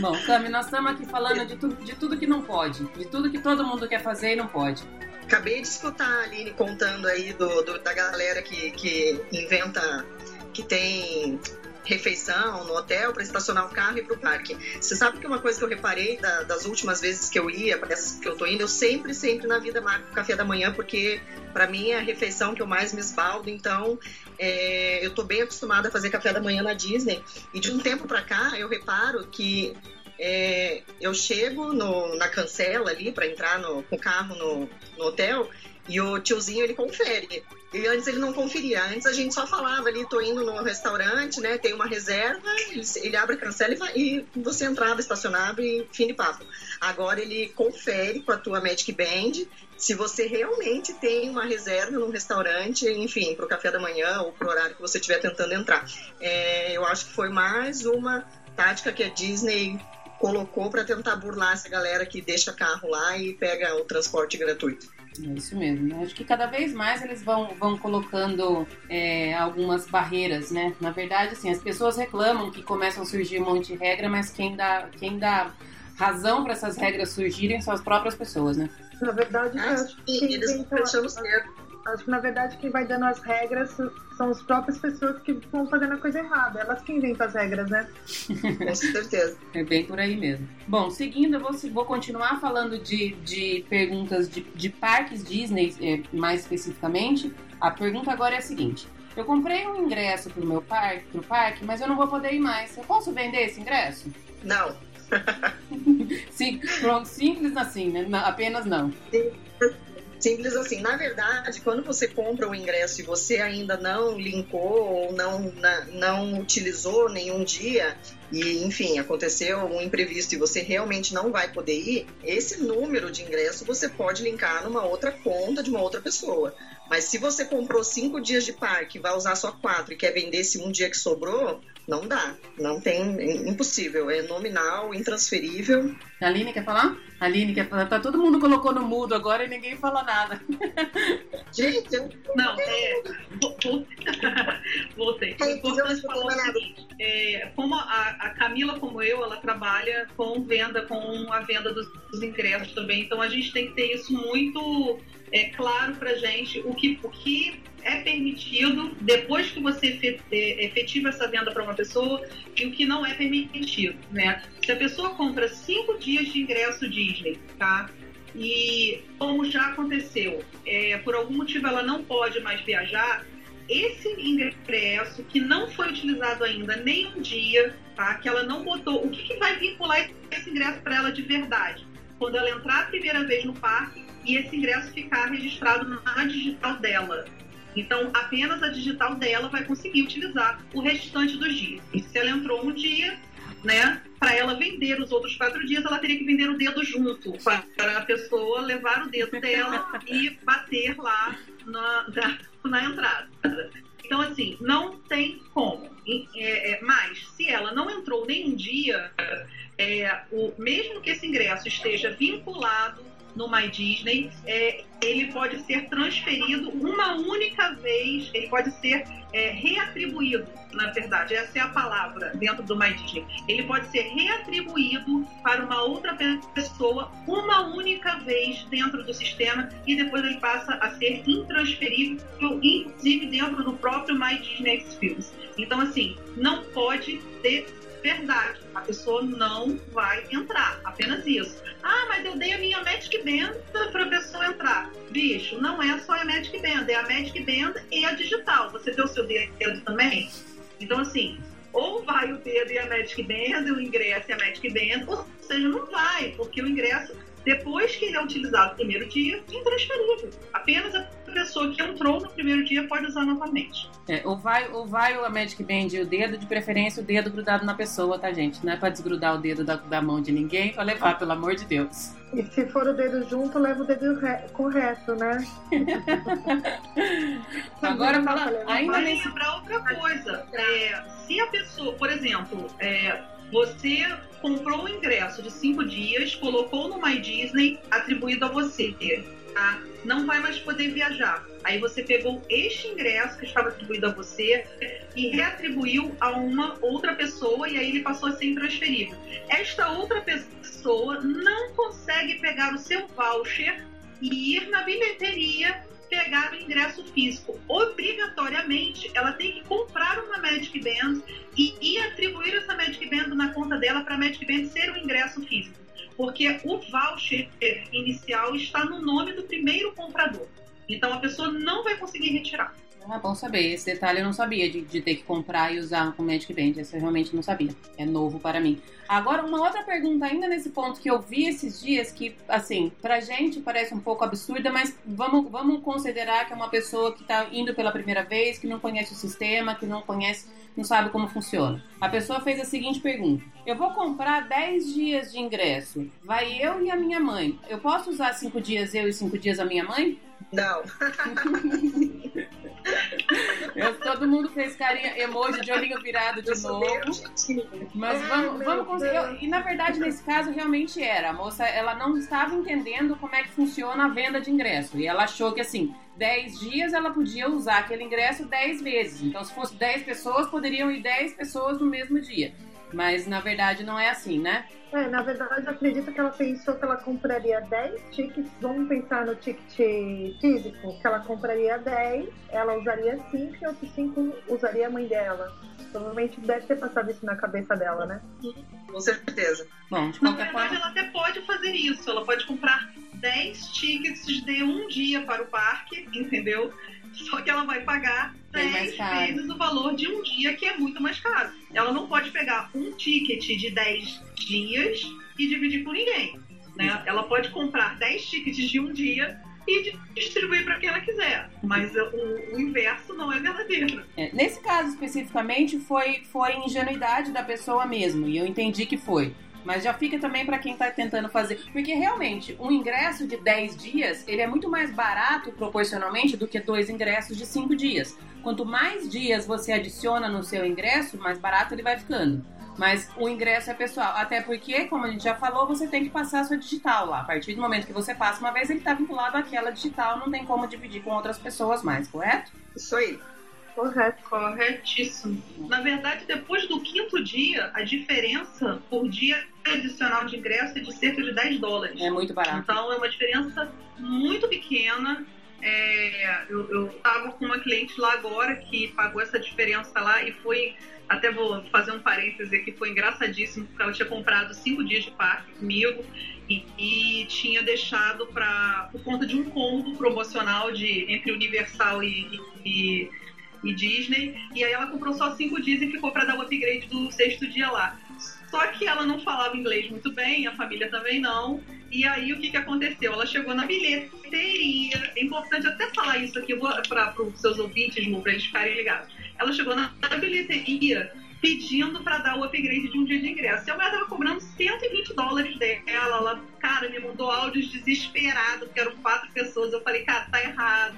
Bom, Cami, nós estamos aqui falando de tudo, de tudo que não pode, de tudo que todo mundo quer fazer e não pode. Acabei de escutar a Aline contando aí do, do da galera que, que inventa, que tem refeição no hotel para estacionar o carro e para o parque. Você sabe que uma coisa que eu reparei da, das últimas vezes que eu ia, para essas que eu tô indo, eu sempre, sempre na vida marco café da manhã, porque para mim é a refeição que eu mais me esbaldo. Então, é, eu tô bem acostumada a fazer café da manhã na Disney. E de um tempo para cá, eu reparo que é, eu chego no, na cancela ali para entrar no, com o carro no, no hotel e o tiozinho ele confere. E antes ele não conferia. Antes a gente só falava ali, tô indo no restaurante, né? Tem uma reserva, ele, ele abre a cancela e, vai, e, você entrava, estacionava e fim de papo. Agora ele confere com a tua Magic Band se você realmente tem uma reserva num restaurante, enfim, para o café da manhã ou para o horário que você estiver tentando entrar. É, eu acho que foi mais uma tática que a Disney colocou para tentar burlar essa galera que deixa carro lá e pega o transporte gratuito. É isso mesmo. Né? Acho que cada vez mais eles vão, vão colocando é, algumas barreiras, né? Na verdade, assim, as pessoas reclamam que começam a surgir um monte de regra, mas quem dá, quem dá razão para essas regras surgirem são as próprias pessoas, né? Na verdade, ah, acho que eles estão certo. Acho que na verdade quem vai dando as regras são as próprias pessoas que estão fazendo a coisa errada. Elas que inventam as regras, né? Com certeza. É bem por aí mesmo. Bom, seguindo, eu vou, vou continuar falando de, de perguntas de, de parques Disney, é, mais especificamente. A pergunta agora é a seguinte. Eu comprei um ingresso pro meu parque, pro parque, mas eu não vou poder ir mais. Eu posso vender esse ingresso? Não. Sim, pronto, simples assim, né? Apenas não. Sim. Simples assim. Na verdade, quando você compra o ingresso e você ainda não linkou ou não, na, não utilizou nenhum dia, e enfim, aconteceu um imprevisto e você realmente não vai poder ir, esse número de ingresso você pode linkar numa outra conta de uma outra pessoa. Mas se você comprou cinco dias de parque, vai usar só quatro e quer vender esse um dia que sobrou, não dá. Não tem. É impossível. É nominal, intransferível. A Aline quer falar? A Aline quer falar. Tá, todo mundo colocou no mudo agora e ninguém fala nada. Gente, eu... Não, é. Voltei. É, importante falar é, como a, a, Camila, como eu, ela trabalha com venda, com a venda dos, dos ingressos também. Então a gente tem que ter isso muito é, claro pra gente o que, o que é permitido depois que você é, efetiva essa venda para uma pessoa e o que não é permitido, né? Se a pessoa compra cinco dias de ingresso Disney, tá? E como já aconteceu, é, por algum motivo ela não pode mais viajar, esse ingresso que não foi utilizado ainda nem um dia, tá? Que ela não botou, o que, que vai vincular esse ingresso para ela de verdade? Quando ela entrar a primeira vez no parque e esse ingresso ficar registrado na digital dela. Então, apenas a digital dela vai conseguir utilizar o restante dos dias. E se ela entrou um dia, né, para ela vender os outros quatro dias, ela teria que vender o dedo junto, para a pessoa levar o dedo dela e bater lá na, na, na entrada. Então, assim, não tem como. É, é, mas, se ela não entrou nenhum dia, é, o, mesmo que esse ingresso esteja vinculado no My Disney, é, ele pode ser transferido uma única vez, ele pode ser é, reatribuído, na verdade, essa é a palavra dentro do My Disney. Ele pode ser reatribuído para uma outra pessoa uma única vez dentro do sistema e depois ele passa a ser intransferível, inclusive dentro do próprio My Disney Experience. Então, assim, não pode ter verdade. A pessoa não vai entrar. Apenas isso. Ah, mas eu dei a minha Magic Band para a pessoa entrar. Bicho, não é só a Magic Band, é a Magic Band e a digital. Você deu o seu dedo também? Então, assim, ou vai o dedo e a Magic Band, o ingresso e a Magic Band, ou seja, não vai, porque o ingresso, depois que ele é utilizado no primeiro dia, é intransferível. Apenas a pessoa que entrou no primeiro dia pode usar novamente. É, ou vai, ou vai a Magic Band e o dedo, de preferência o dedo grudado na pessoa, tá, gente? Não é pra desgrudar o dedo da, da mão de ninguém, pra levar, pelo amor de Deus. E se for o dedo junto, leva o dedo re... correto, né? Agora, fala, levar ainda nesse lembrar outra coisa. É, se a pessoa, por exemplo, é, você comprou um ingresso de cinco dias, colocou no My Disney, atribuído a você, tá? Não vai mais poder viajar. Aí você pegou este ingresso que estava atribuído a você e reatribuiu a uma outra pessoa e aí ele passou a ser intransferível. Esta outra pessoa não consegue pegar o seu voucher e ir na bilheteria pegar o ingresso físico. Obrigatoriamente, ela tem que comprar uma Magic Band e, e atribuir essa Magic Band na conta dela para a Magic Band ser o ingresso físico. Porque o voucher inicial está no nome do primeiro comprador. Então a pessoa não vai conseguir retirar. Ah, bom saber. Esse detalhe eu não sabia de, de ter que comprar e usar com Magic Band. Esse eu realmente não sabia. É novo para mim. Agora, uma outra pergunta ainda nesse ponto que eu vi esses dias, que, assim, pra gente parece um pouco absurda, mas vamos, vamos considerar que é uma pessoa que tá indo pela primeira vez, que não conhece o sistema, que não conhece, não sabe como funciona. A pessoa fez a seguinte pergunta: Eu vou comprar 10 dias de ingresso. Vai eu e a minha mãe. Eu posso usar 5 dias eu e 5 dias a minha mãe? Não. Eu- todo mundo fez carinha, emoji de olhinho virado de novo. Mas Ai, vamos, vamos conseguir. E na verdade, nesse caso, realmente era. A moça ela não estava entendendo como é que funciona a venda de ingresso. E ela achou que assim, 10 dias ela podia usar aquele ingresso 10 vezes. Então, se fosse 10 pessoas, poderiam ir 10 pessoas no mesmo dia. Mas na verdade não é assim, né? É, na verdade, eu acredito que ela pensou que ela compraria 10 tickets. Vamos pensar no ticket físico, que ela compraria 10, ela usaria 5 e outros 5 usaria a mãe dela. Provavelmente deve ter passado isso na cabeça dela, né? Com certeza. Bom, de Na qualquer verdade, forma. ela até pode fazer isso. Ela pode comprar 10 tickets de um dia para o parque, entendeu? Só que ela vai pagar 10 caro. vezes o valor de um dia, que é muito mais caro. Ela não pode pegar um ticket de 10 dias e dividir com ninguém. Né? Ela pode comprar 10 tickets de um dia e di- distribuir para quem ela quiser. Mas o, o inverso não é verdadeiro. É, nesse caso especificamente, foi, foi ingenuidade da pessoa mesmo. E eu entendi que foi. Mas já fica também para quem tá tentando fazer. Porque realmente, um ingresso de 10 dias, ele é muito mais barato proporcionalmente do que dois ingressos de 5 dias. Quanto mais dias você adiciona no seu ingresso, mais barato ele vai ficando. Mas o ingresso é pessoal. Até porque, como a gente já falou, você tem que passar a sua digital lá. A partir do momento que você passa uma vez, ele está vinculado àquela digital, não tem como dividir com outras pessoas mais, correto? Isso aí. Correto. Corretíssimo. Na verdade, depois do quinto dia, a diferença por dia adicional de ingresso é de cerca de 10 dólares. É muito barato. Então é uma diferença muito pequena. É, eu, tava com uma cliente lá agora que pagou essa diferença lá e foi. Até vou fazer um parêntese aqui, foi engraçadíssimo, porque ela tinha comprado cinco dias de parque comigo e, e tinha deixado para por conta de um combo promocional de entre Universal e, e, e Disney. E aí ela comprou só cinco dias e ficou para dar o upgrade do sexto dia lá. Só que ela não falava inglês muito bem, a família também não. E aí o que, que aconteceu? Ela chegou na bilheteria. É importante até falar isso aqui para os seus ouvintes, para eles ficarem ligados. Ela chegou na, bilheteria pedindo para dar o upgrade de um dia de ingresso. E a mulher tava cobrando 120 dólares dela. Ela, cara, me mandou áudios desesperado, porque eram quatro pessoas. Eu falei, cara, tá errado.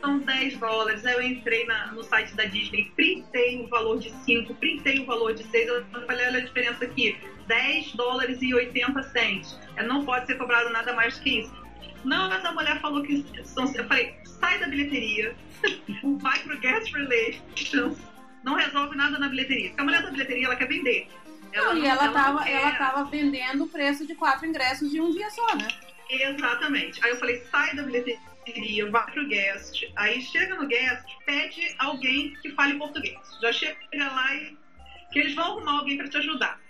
São 10 dólares. Aí eu entrei na, no site da Disney, printei o valor de 5, printei o valor de 6. Eu falei, olha a diferença aqui: 10 dólares e 80 cents. Não pode ser cobrado nada mais que isso. Não, mas a mulher falou que são. Eu falei, sai da bilheteria, vai pro Guest Relations, não resolve nada na bilheteria. Porque a mulher da bilheteria, ela quer vender. Não, e ela, não tava, quer- ela tava vendendo o preço de quatro ingressos de um dia só, né? Exatamente. Aí eu falei, sai da bilheteria, vai pro guest. Aí chega no guest, pede alguém que fale português. Já chega lá e que eles vão arrumar alguém para te ajudar.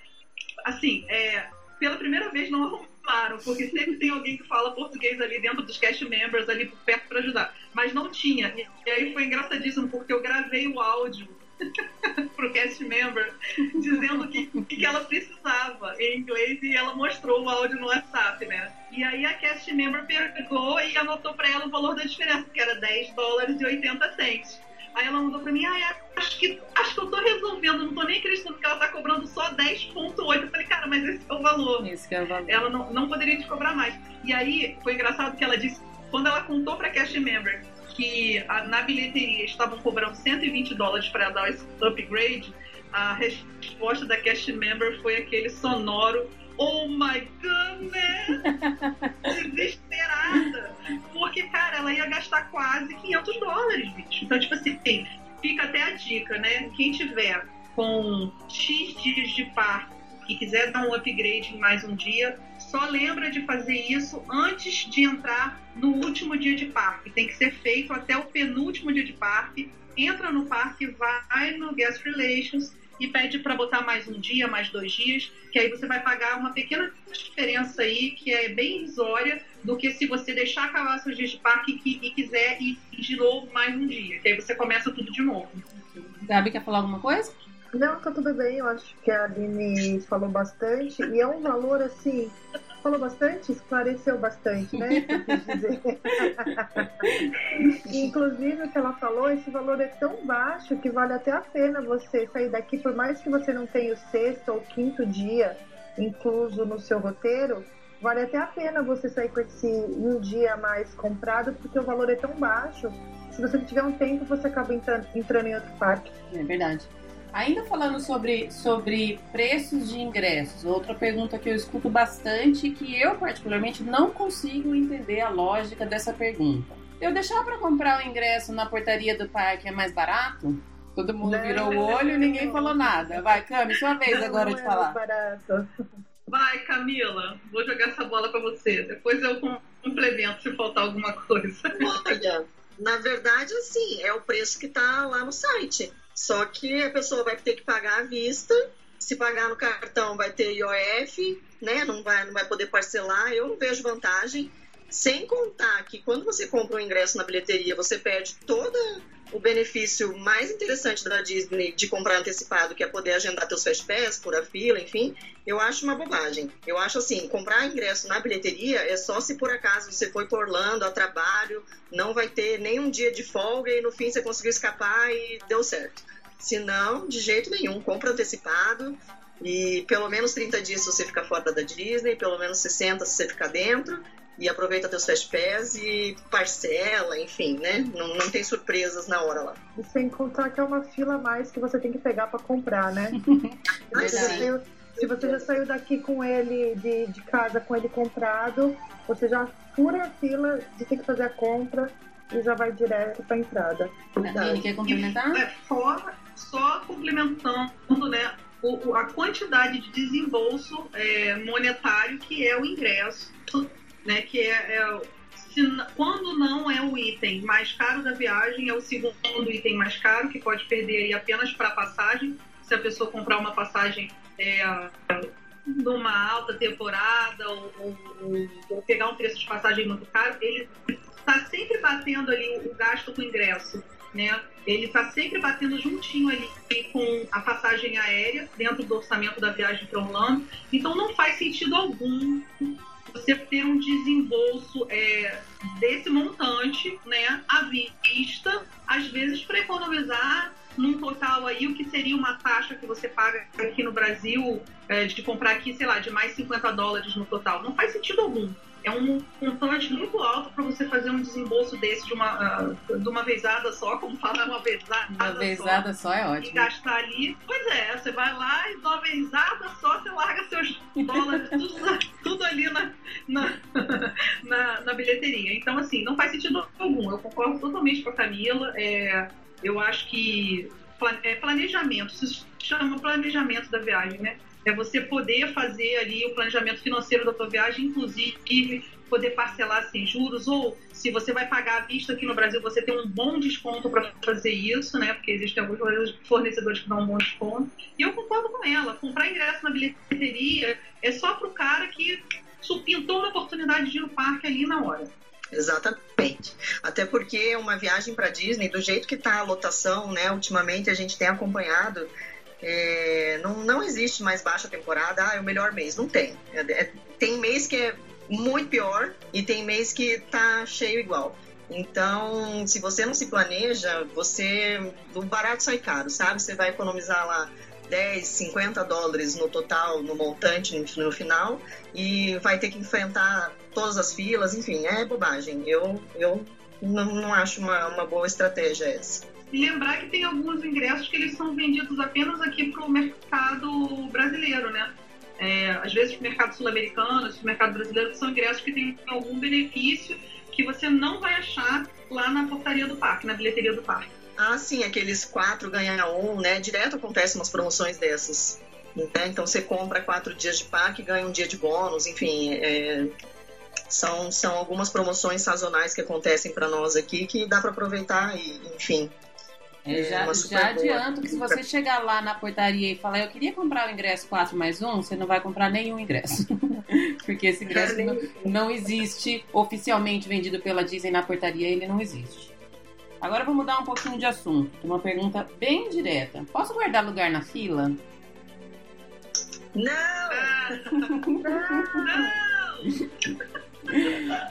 Assim, é, pela primeira vez não arrumaram, porque sempre tem alguém que fala português ali dentro dos cast members ali perto para ajudar. Mas não tinha. E aí foi engraçadíssimo, porque eu gravei o áudio pro cast member dizendo o que, que ela precisava. Em inglês e ela mostrou o áudio no WhatsApp, né? E aí a cast member pegou e anotou para ela o valor da diferença, que era 10 dólares e 80 cents. Aí ela mandou pra mim, ah, acho que, acho que eu tô resolvendo, não tô nem acreditando que ela tá cobrando só 10,8. Eu falei, cara, mas esse é o valor. Esse é o valor. Ela não, não poderia te cobrar mais. E aí foi engraçado que ela disse, quando ela contou pra cast member que a, na bilheteria estavam cobrando 120 dólares para dar esse upgrade, a resposta da cast member foi aquele sonoro oh my goodness! Desesperada. Porque, cara, ela ia gastar quase 500 dólares, bicho. Então, tipo assim, fica até a dica, né? Quem tiver com X dias de parque e quiser dar um upgrade em mais um dia, só lembra de fazer isso antes de entrar no último dia de parque. Tem que ser feito até o penúltimo dia de parque. Entra no parque, vai no Guest Relations e pede para botar mais um dia, mais dois dias, que aí você vai pagar uma pequena diferença aí, que é bem irrisória, do que se você deixar acabar seus dias de parque e, e quiser ir de novo mais um dia, que aí você começa tudo de novo. Gabi, quer falar alguma coisa? Não, tá tudo bem, eu acho que a Aline falou bastante, e é um valor assim falou bastante, esclareceu bastante, né? Inclusive, o que ela falou, esse valor é tão baixo que vale até a pena você sair daqui, por mais que você não tenha o sexto ou quinto dia incluso no seu roteiro, vale até a pena você sair com esse um dia a mais comprado, porque o valor é tão baixo. Se você tiver um tempo, você acaba entrando, entrando em outro parque. É verdade. Ainda falando sobre, sobre preços de ingressos, outra pergunta que eu escuto bastante que eu particularmente não consigo entender a lógica dessa pergunta. Eu deixar para comprar o ingresso na portaria do parque é mais barato? Todo mundo não, virou o olho e ninguém falou nada. Vai, Cami, sua vez não, agora não de é falar. Barato. Vai, Camila, vou jogar essa bola para você. Depois eu complemento se faltar alguma coisa. Olha, na verdade, assim, é o preço que está lá no site. Só que a pessoa vai ter que pagar à vista. Se pagar no cartão, vai ter IOF, né? Não vai, não vai poder parcelar. Eu não vejo vantagem. Sem contar que quando você compra um ingresso na bilheteria, você perde todo o benefício mais interessante da Disney de comprar antecipado, que é poder agendar teus fast pass, por a fila, enfim. Eu acho uma bobagem. Eu acho assim, comprar ingresso na bilheteria é só se por acaso você foi por Orlando a trabalho, não vai ter nenhum dia de folga e no fim você conseguiu escapar e deu certo. Se não, de jeito nenhum, compra antecipado e pelo menos 30 dias se você ficar fora da Disney, pelo menos 60 se você ficar dentro e aproveita teus fast pass e parcela, enfim, né? Não, não tem surpresas na hora lá. E sem contar que é uma fila a mais que você tem que pegar para comprar, né? Ah, sim. Se você já saiu daqui com ele, de, de casa com ele comprado, você já fura a fila de ter que fazer a compra e já vai direto para a entrada. Aline, quer complementar? É, fora, só complementando, né? O, a quantidade de desembolso é, monetário que é o ingresso né? Que é, é se, quando não é o item mais caro da viagem, é o segundo item mais caro, que pode perder aí apenas para passagem. Se a pessoa comprar uma passagem é, numa alta temporada ou, ou, ou, pegar um preço de passagem muito caro, ele está sempre batendo ali o gasto com o ingresso. Né? Ele está sempre batendo juntinho ali com a passagem aérea dentro do orçamento da viagem para Orlando. Então não faz sentido algum você ter um desembolso é, desse montante, né, à vista, às vezes para economizar num total aí o que seria uma taxa que você paga aqui no Brasil é, de comprar aqui, sei lá, de mais 50 dólares no total. Não faz sentido algum é um montante muito alto para você fazer um desembolso desse de uma, uh, de uma vezada só, como falar uma vezada Uma vezada só, só é ótimo. E gastar ali. Pois é, você vai lá e de uma vezada só você larga seus dólares, tudo, tudo ali na, na, na, na, bilheteria. Então, assim, não faz sentido algum. Eu concordo totalmente com a Camila. É, eu acho que é, planejamento, se chama planejamento da viagem, né? É você poder fazer ali o planejamento financeiro da tua viagem, inclusive poder parcelar sem juros, ou se você vai pagar à vista aqui no Brasil, você tem um bom desconto para fazer isso, né? Porque existem alguns fornecedores que dão um bom desconto. E eu concordo com ela, comprar ingresso na bilheteria é só para o cara que pintou uma oportunidade de ir no parque ali na hora. Exatamente. Até porque uma viagem para Disney, do jeito que está a lotação, né? Ultimamente a gente tem acompanhado É, não, não existe mais baixa temporada, ah, é o melhor mês. Não tem. É, é, tem mês que é muito pior e tem mês que tá cheio igual. Então, se você não se planeja, você. O barato sai caro, sabe? Você vai economizar lá 10, 50 dólares no total, no montante no final, e vai ter que enfrentar todas as filas, enfim, é bobagem. Eu, eu não, não acho uma, uma boa estratégia essa. E lembrar que tem alguns ingressos que eles são vendidos apenas aqui para o mercado brasileiro, né? É, às vezes o mercado sul-americano, o mercado brasileiro, são ingressos que têm algum benefício que você não vai achar lá na portaria do parque, na bilheteria do parque. Ah, sim, aqueles quatro ganha um, né? Direto acontecem umas promoções dessas. Né? Então você compra quatro dias de parque ganha um dia de bônus, enfim. É... São, são algumas promoções sazonais que acontecem para nós aqui que dá para aproveitar e, enfim, é, já, já adianto que se você chegar lá na portaria e falar eu queria comprar o ingresso 4 mais 1, você não vai comprar nenhum ingresso. Porque esse ingresso não, não, existe oficialmente vendido pela Disney na portaria, ele não existe. Agora vou mudar um pouquinho de assunto. Uma pergunta bem direta. Posso guardar lugar na fila? Não! não!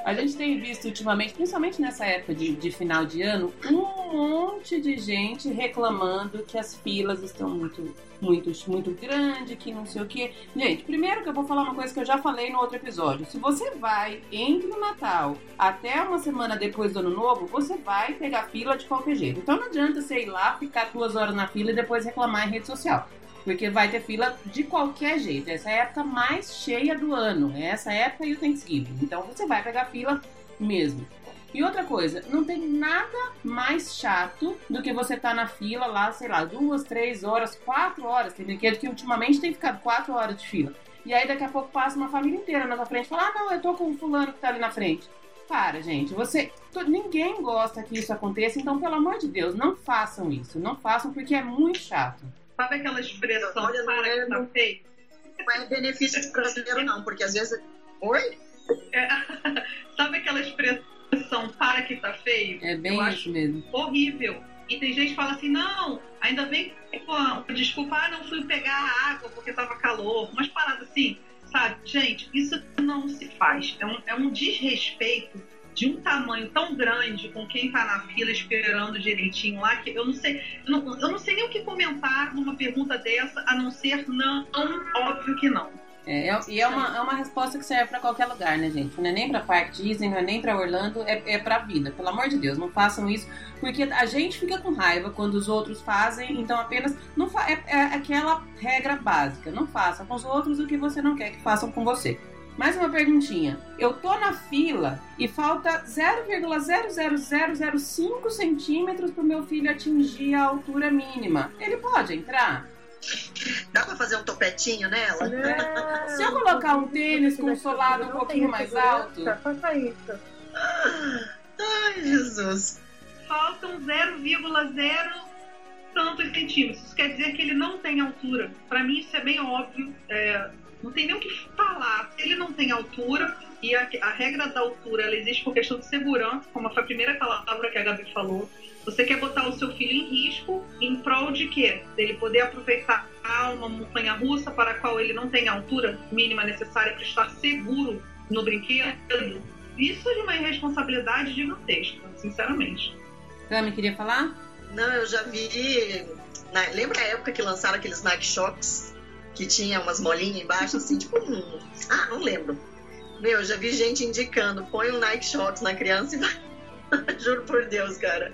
A gente tem visto ultimamente, principalmente nessa época de, de, final de ano, um monte de gente reclamando que as filas estão muito, muito, muito grandes, que não sei o que. Gente, primeiro que eu vou falar uma coisa que eu já falei no outro episódio. Se você vai entre o Natal até uma semana depois do Ano Novo, você vai pegar fila de qualquer jeito. Então não adianta você ir lá, ficar duas horas na fila e depois reclamar em rede social. Porque vai ter fila de qualquer jeito. Essa é a época mais cheia do ano. É essa época e o Thanksgiving. Então você vai pegar fila mesmo. E outra coisa, não tem nada mais chato do que você tá na fila lá, sei lá, duas, três horas, quatro horas. Tem brinquedo que ultimamente tem ficado quatro horas de fila. E aí daqui a pouco passa uma família inteira na sua frente e fala: Ah, não, eu tô com o fulano que tá ali na frente. Para, gente, você. Ninguém gosta que isso aconteça, então, pelo amor de Deus, não façam isso. Não façam porque é muito chato. Sabe aquela expressão Olha, para que tá feio? Não é benefício brasileiro, não, porque às vezes. Oi? É, sabe aquela expressão para que tá feio? É bem Eu isso mesmo. Horrível. E tem gente que fala assim, não, ainda bem com desculpa, ah, não fui pegar água porque tava calor. Umas paradas assim, sabe? Gente, isso não se faz. É um, é um desrespeito de um tamanho tão grande com quem está na fila esperando direitinho lá, que eu não sei, eu não, eu não sei nem o que comentar numa pergunta dessa, a não ser não, óbvio que não. É, é, e é uma, é uma resposta que serve para qualquer lugar, né, gente? Não é nem para Parque Disney, não é nem para Orlando, é, é para vida. Pelo amor de Deus, não façam isso, porque a gente fica com raiva quando os outros fazem, então apenas não fa é, é aquela regra básica. Não faça com os outros o que você não quer que façam com você. Mais uma perguntinha. Eu tô na fila e falta 0,00005 centímetros para o meu filho atingir a altura mínima. Ele pode entrar? Dá para fazer um topetinho nela? Não. Se eu colocar um tênis com um solado um pouquinho mais alto. Faça isso. Ai, Jesus. Faltam 0,0 tantos centímetros. Isso quer dizer que ele não tem altura. Para mim, isso é bem óbvio. É, não tem nem o que falar. Se ele não tem altura, e a, a, regra da altura ela existe por questão de segurança, como foi a primeira palavra que a Gabi falou. Você quer botar o seu filho em risco em prol de quê? Dele poder aproveitar uma montanha russa para a qual ele não tem a altura mínima necessária para estar seguro no brinquedo. Isso é de uma irresponsabilidade gigantesca, sinceramente. Cami, queria falar? Não, eu já vi. Na... Lembra a época que lançaram aqueles Nike Shocks? Que tinha umas molinhas embaixo, assim, tipo um. Ah, não lembro. Meu, já vi gente indicando, põe um Nike Shots na criança e vai. Juro por Deus, cara.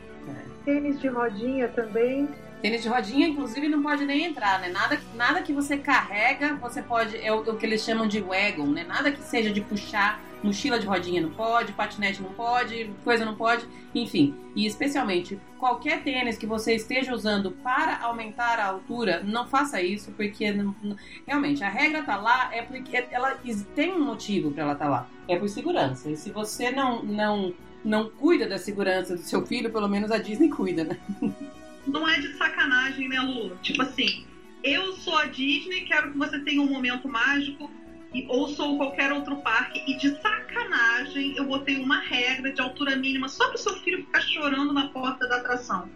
Tênis de rodinha também. Tênis de rodinha, inclusive, não pode nem entrar, né? Nada, nada que você carrega, você pode. É o, o que eles chamam de wagon, né? Nada que seja de puxar mochila de rodinha não pode, patinete não pode, coisa não pode, enfim. E especialmente qualquer tênis que você esteja usando para aumentar a altura, não faça isso, porque realmente a regra tá lá é porque ela tem um motivo para ela estar tá lá. É por segurança. E se você não não não cuida da segurança do seu filho, pelo menos a Disney cuida, né? Não é de sacanagem, né, Lu? Tipo assim, eu sou a Disney, quero que você tenha um momento mágico ou sou qualquer outro parque e de sacanagem eu botei uma regra de altura mínima só para o seu filho ficar chorando na porta da atração.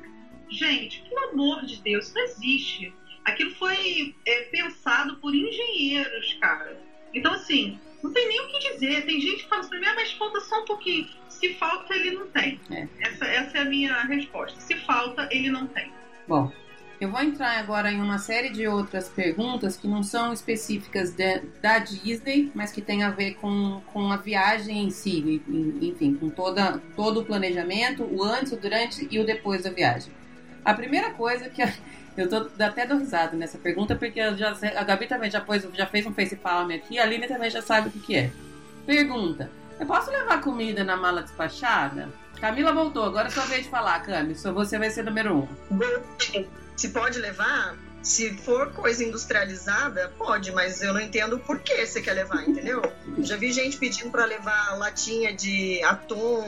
Gente, pelo amor de Deus, não existe. Aquilo foi é, pensado por engenheiros, cara. Então, assim, não tem nem o que dizer. Tem gente que fala assim, ah, mas falta só um pouquinho. Se falta, ele não tem. É. Essa, essa é a minha resposta. Se falta, ele não tem. Bom, eu vou entrar agora em uma série de outras perguntas que não são específicas de, da Disney, mas que tem a ver com, com a viagem em si, enfim, com toda, todo o planejamento, o antes, o durante e o depois da viagem. A primeira coisa que eu tô até dou risada nessa pergunta, porque já, a Gabi também já, pôs, já fez um facepalm aqui, a Aline também já sabe o que, que é. Pergunta: Eu posso levar comida na mala despachada? Camila voltou, agora é sua vez de falar, Cami. Só você vai ser número um. Se pode levar, se for coisa industrializada, pode, mas eu não entendo por que você quer levar, entendeu? Já vi gente pedindo para levar latinha de atum,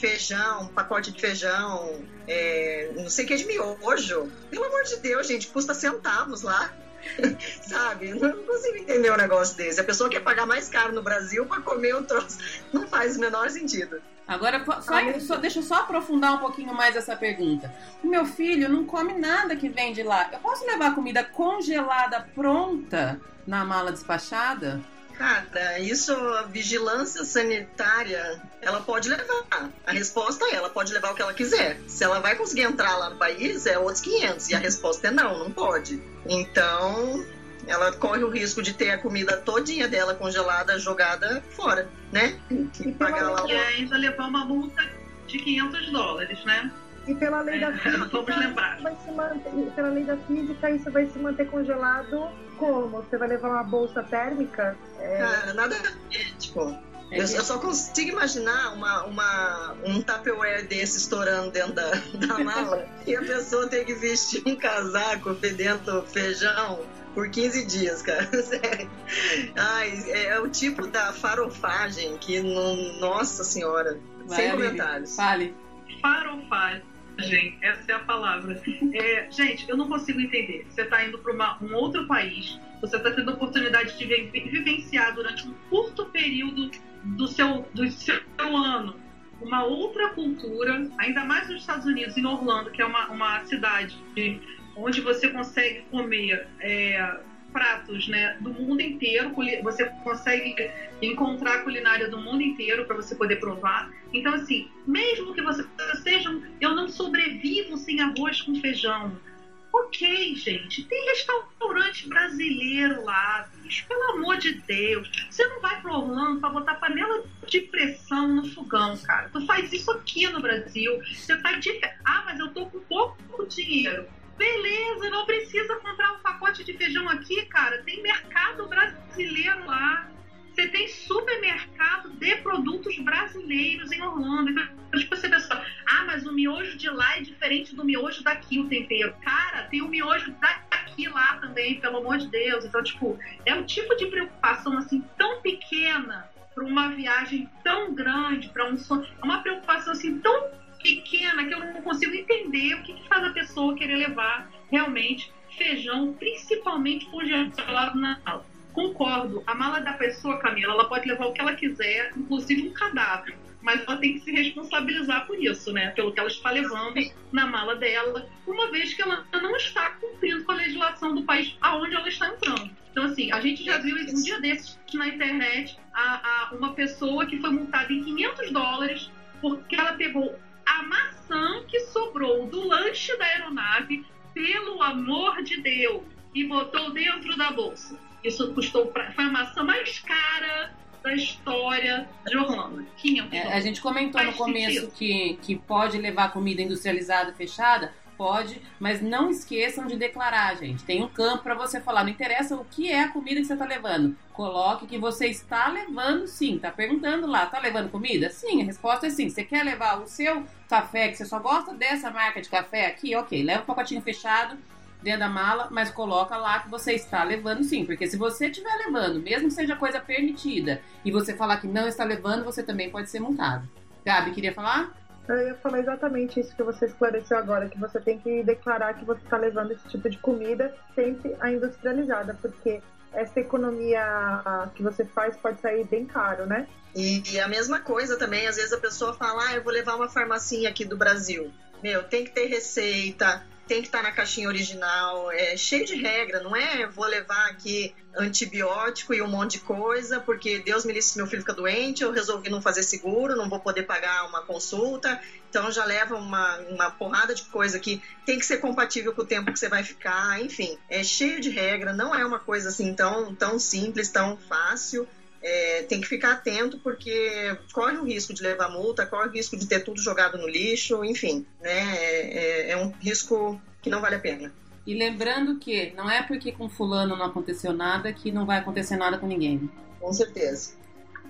feijão, pacote de feijão, é, não sei o que de miojo. Pelo amor de Deus, gente, custa centavos lá. Sabe? Não consigo entender um negócio desse. A pessoa quer pagar mais caro no Brasil para comer o troço. Não faz o menor sentido. Agora, só, só, deixa eu só aprofundar um pouquinho mais essa pergunta. O meu filho não come nada que vem de lá. Eu posso levar comida congelada pronta na mala despachada? Cara, isso, a vigilância sanitária, ela pode levar. A resposta é, ela pode levar o que ela quiser. Se ela vai conseguir entrar lá no país, é outros 500. E a resposta é não, não pode. Então, ela corre o risco de ter a comida todinha dela congelada jogada fora, né? E, pagar lá e ainda levar uma multa de 500 dólares, né? E pela lei é, da física, vamos lembrar. Vai se manter, pela lei da física, isso vai se manter congelado como? Você vai levar uma bolsa térmica? É... Cara, nada a tipo. É eu, eu, só consigo imaginar uma, uma, um Tupperware desse estourando dentro da, da mala e a pessoa ter que vestir um casaco fedendo feijão por 15 dias, cara. Sério. Ai, é, é, o tipo da farofagem que, não, nossa senhora, Vai, sem comentários. Fale. Farofagem Gente, essa é a palavra. É, gente, eu não consigo entender. Você está indo para um outro país, você está tendo a oportunidade de vivenciar durante um curto período do seu, do seu ano uma outra cultura, ainda mais nos Estados Unidos, em Orlando, que é uma, uma cidade onde você consegue comer é, pratos né, do mundo inteiro. Você consegue encontrar culinária do mundo inteiro para você poder provar. Então, assim, mesmo que você seja. Eu não sobrevivo sem arroz com feijão. Ok, gente, tem restaurante brasileiro lá, bicho, pelo amor de Deus. Você não vai pro Orlando pra botar panela de pressão no fogão, cara. Tu faz isso aqui no Brasil. Você tá de. Ah, mas eu tô com pouco dinheiro Beleza, não precisa comprar um pacote de feijão aqui, cara. Tem mercado brasileiro lá. Você tem supermercado de produtos brasileiros em Orlando. Então, tipo, você pensa, ah, mas o miojo de lá é diferente do miojo daqui, o tempero. Cara, tem o miojo daqui lá também, pelo amor de Deus. Então, tipo, é um tipo de preocupação assim tão pequena para uma viagem tão grande, para um sonho. É uma preocupação assim tão pequena que eu não consigo entender o que, que faz a pessoa querer levar realmente feijão, principalmente congelado na mala. Concordo, a mala da pessoa, Camila, ela pode levar o que ela quiser, inclusive um cadáver. Mas ela tem que se responsabilizar por isso, né? Pelo que ela está levando na mala dela, uma vez que ela não está cumprindo com a legislação do país aonde ela está entrando. Então, assim, a gente já viu um dia desses na internet a, a uma pessoa que foi multada em 500 dólares porque ela pegou a maçã que sobrou do lanche da aeronave, pelo amor de Deus, e botou dentro da bolsa. Isso custou, pra, foi a maçã mais cara da história de Orlando. É, a gente comentou Faz no começo que, que pode levar comida industrializada fechada. Pode, mas não esqueçam de declarar, gente. Tem um campo para você falar. Não interessa o que é a comida que você está levando. Coloque que você está levando sim. Tá perguntando lá, tá levando comida? Sim, a resposta é sim. Você quer levar o seu café, que você só gosta dessa marca de café aqui? Ok, leva o um pacotinho fechado dentro da mala, mas coloca lá que você está levando sim, porque se você estiver levando, mesmo que seja coisa permitida, e você falar que não está levando, você também pode ser multado. Gabi, queria falar? Eu ia falar exatamente isso que você esclareceu agora, que você tem que declarar que você está levando esse tipo de comida sempre a industrializada, porque essa economia que você faz pode sair bem caro, né? E, e, a mesma coisa também, às vezes a pessoa fala, ah, eu vou levar uma farmacinha aqui do Brasil. Meu, tem que ter receita, tem que estar tá na caixinha original, é cheio de regra, não é vou levar aqui antibiótico e um monte de coisa, porque Deus me livre se meu filho fica doente, eu resolvi não fazer seguro, não vou poder pagar uma consulta, então já leva uma, uma porrada de coisa que tem que ser compatível com o tempo que você vai ficar, enfim, é cheio de regra, não é uma coisa assim tão, tão simples, tão fácil. É, tem que ficar atento porque corre o risco de levar multa, corre o risco de ter tudo jogado no lixo, enfim, né? É, é, é um risco que não vale a pena. E lembrando que não é porque com fulano não aconteceu nada que não vai acontecer nada com ninguém. Com certeza.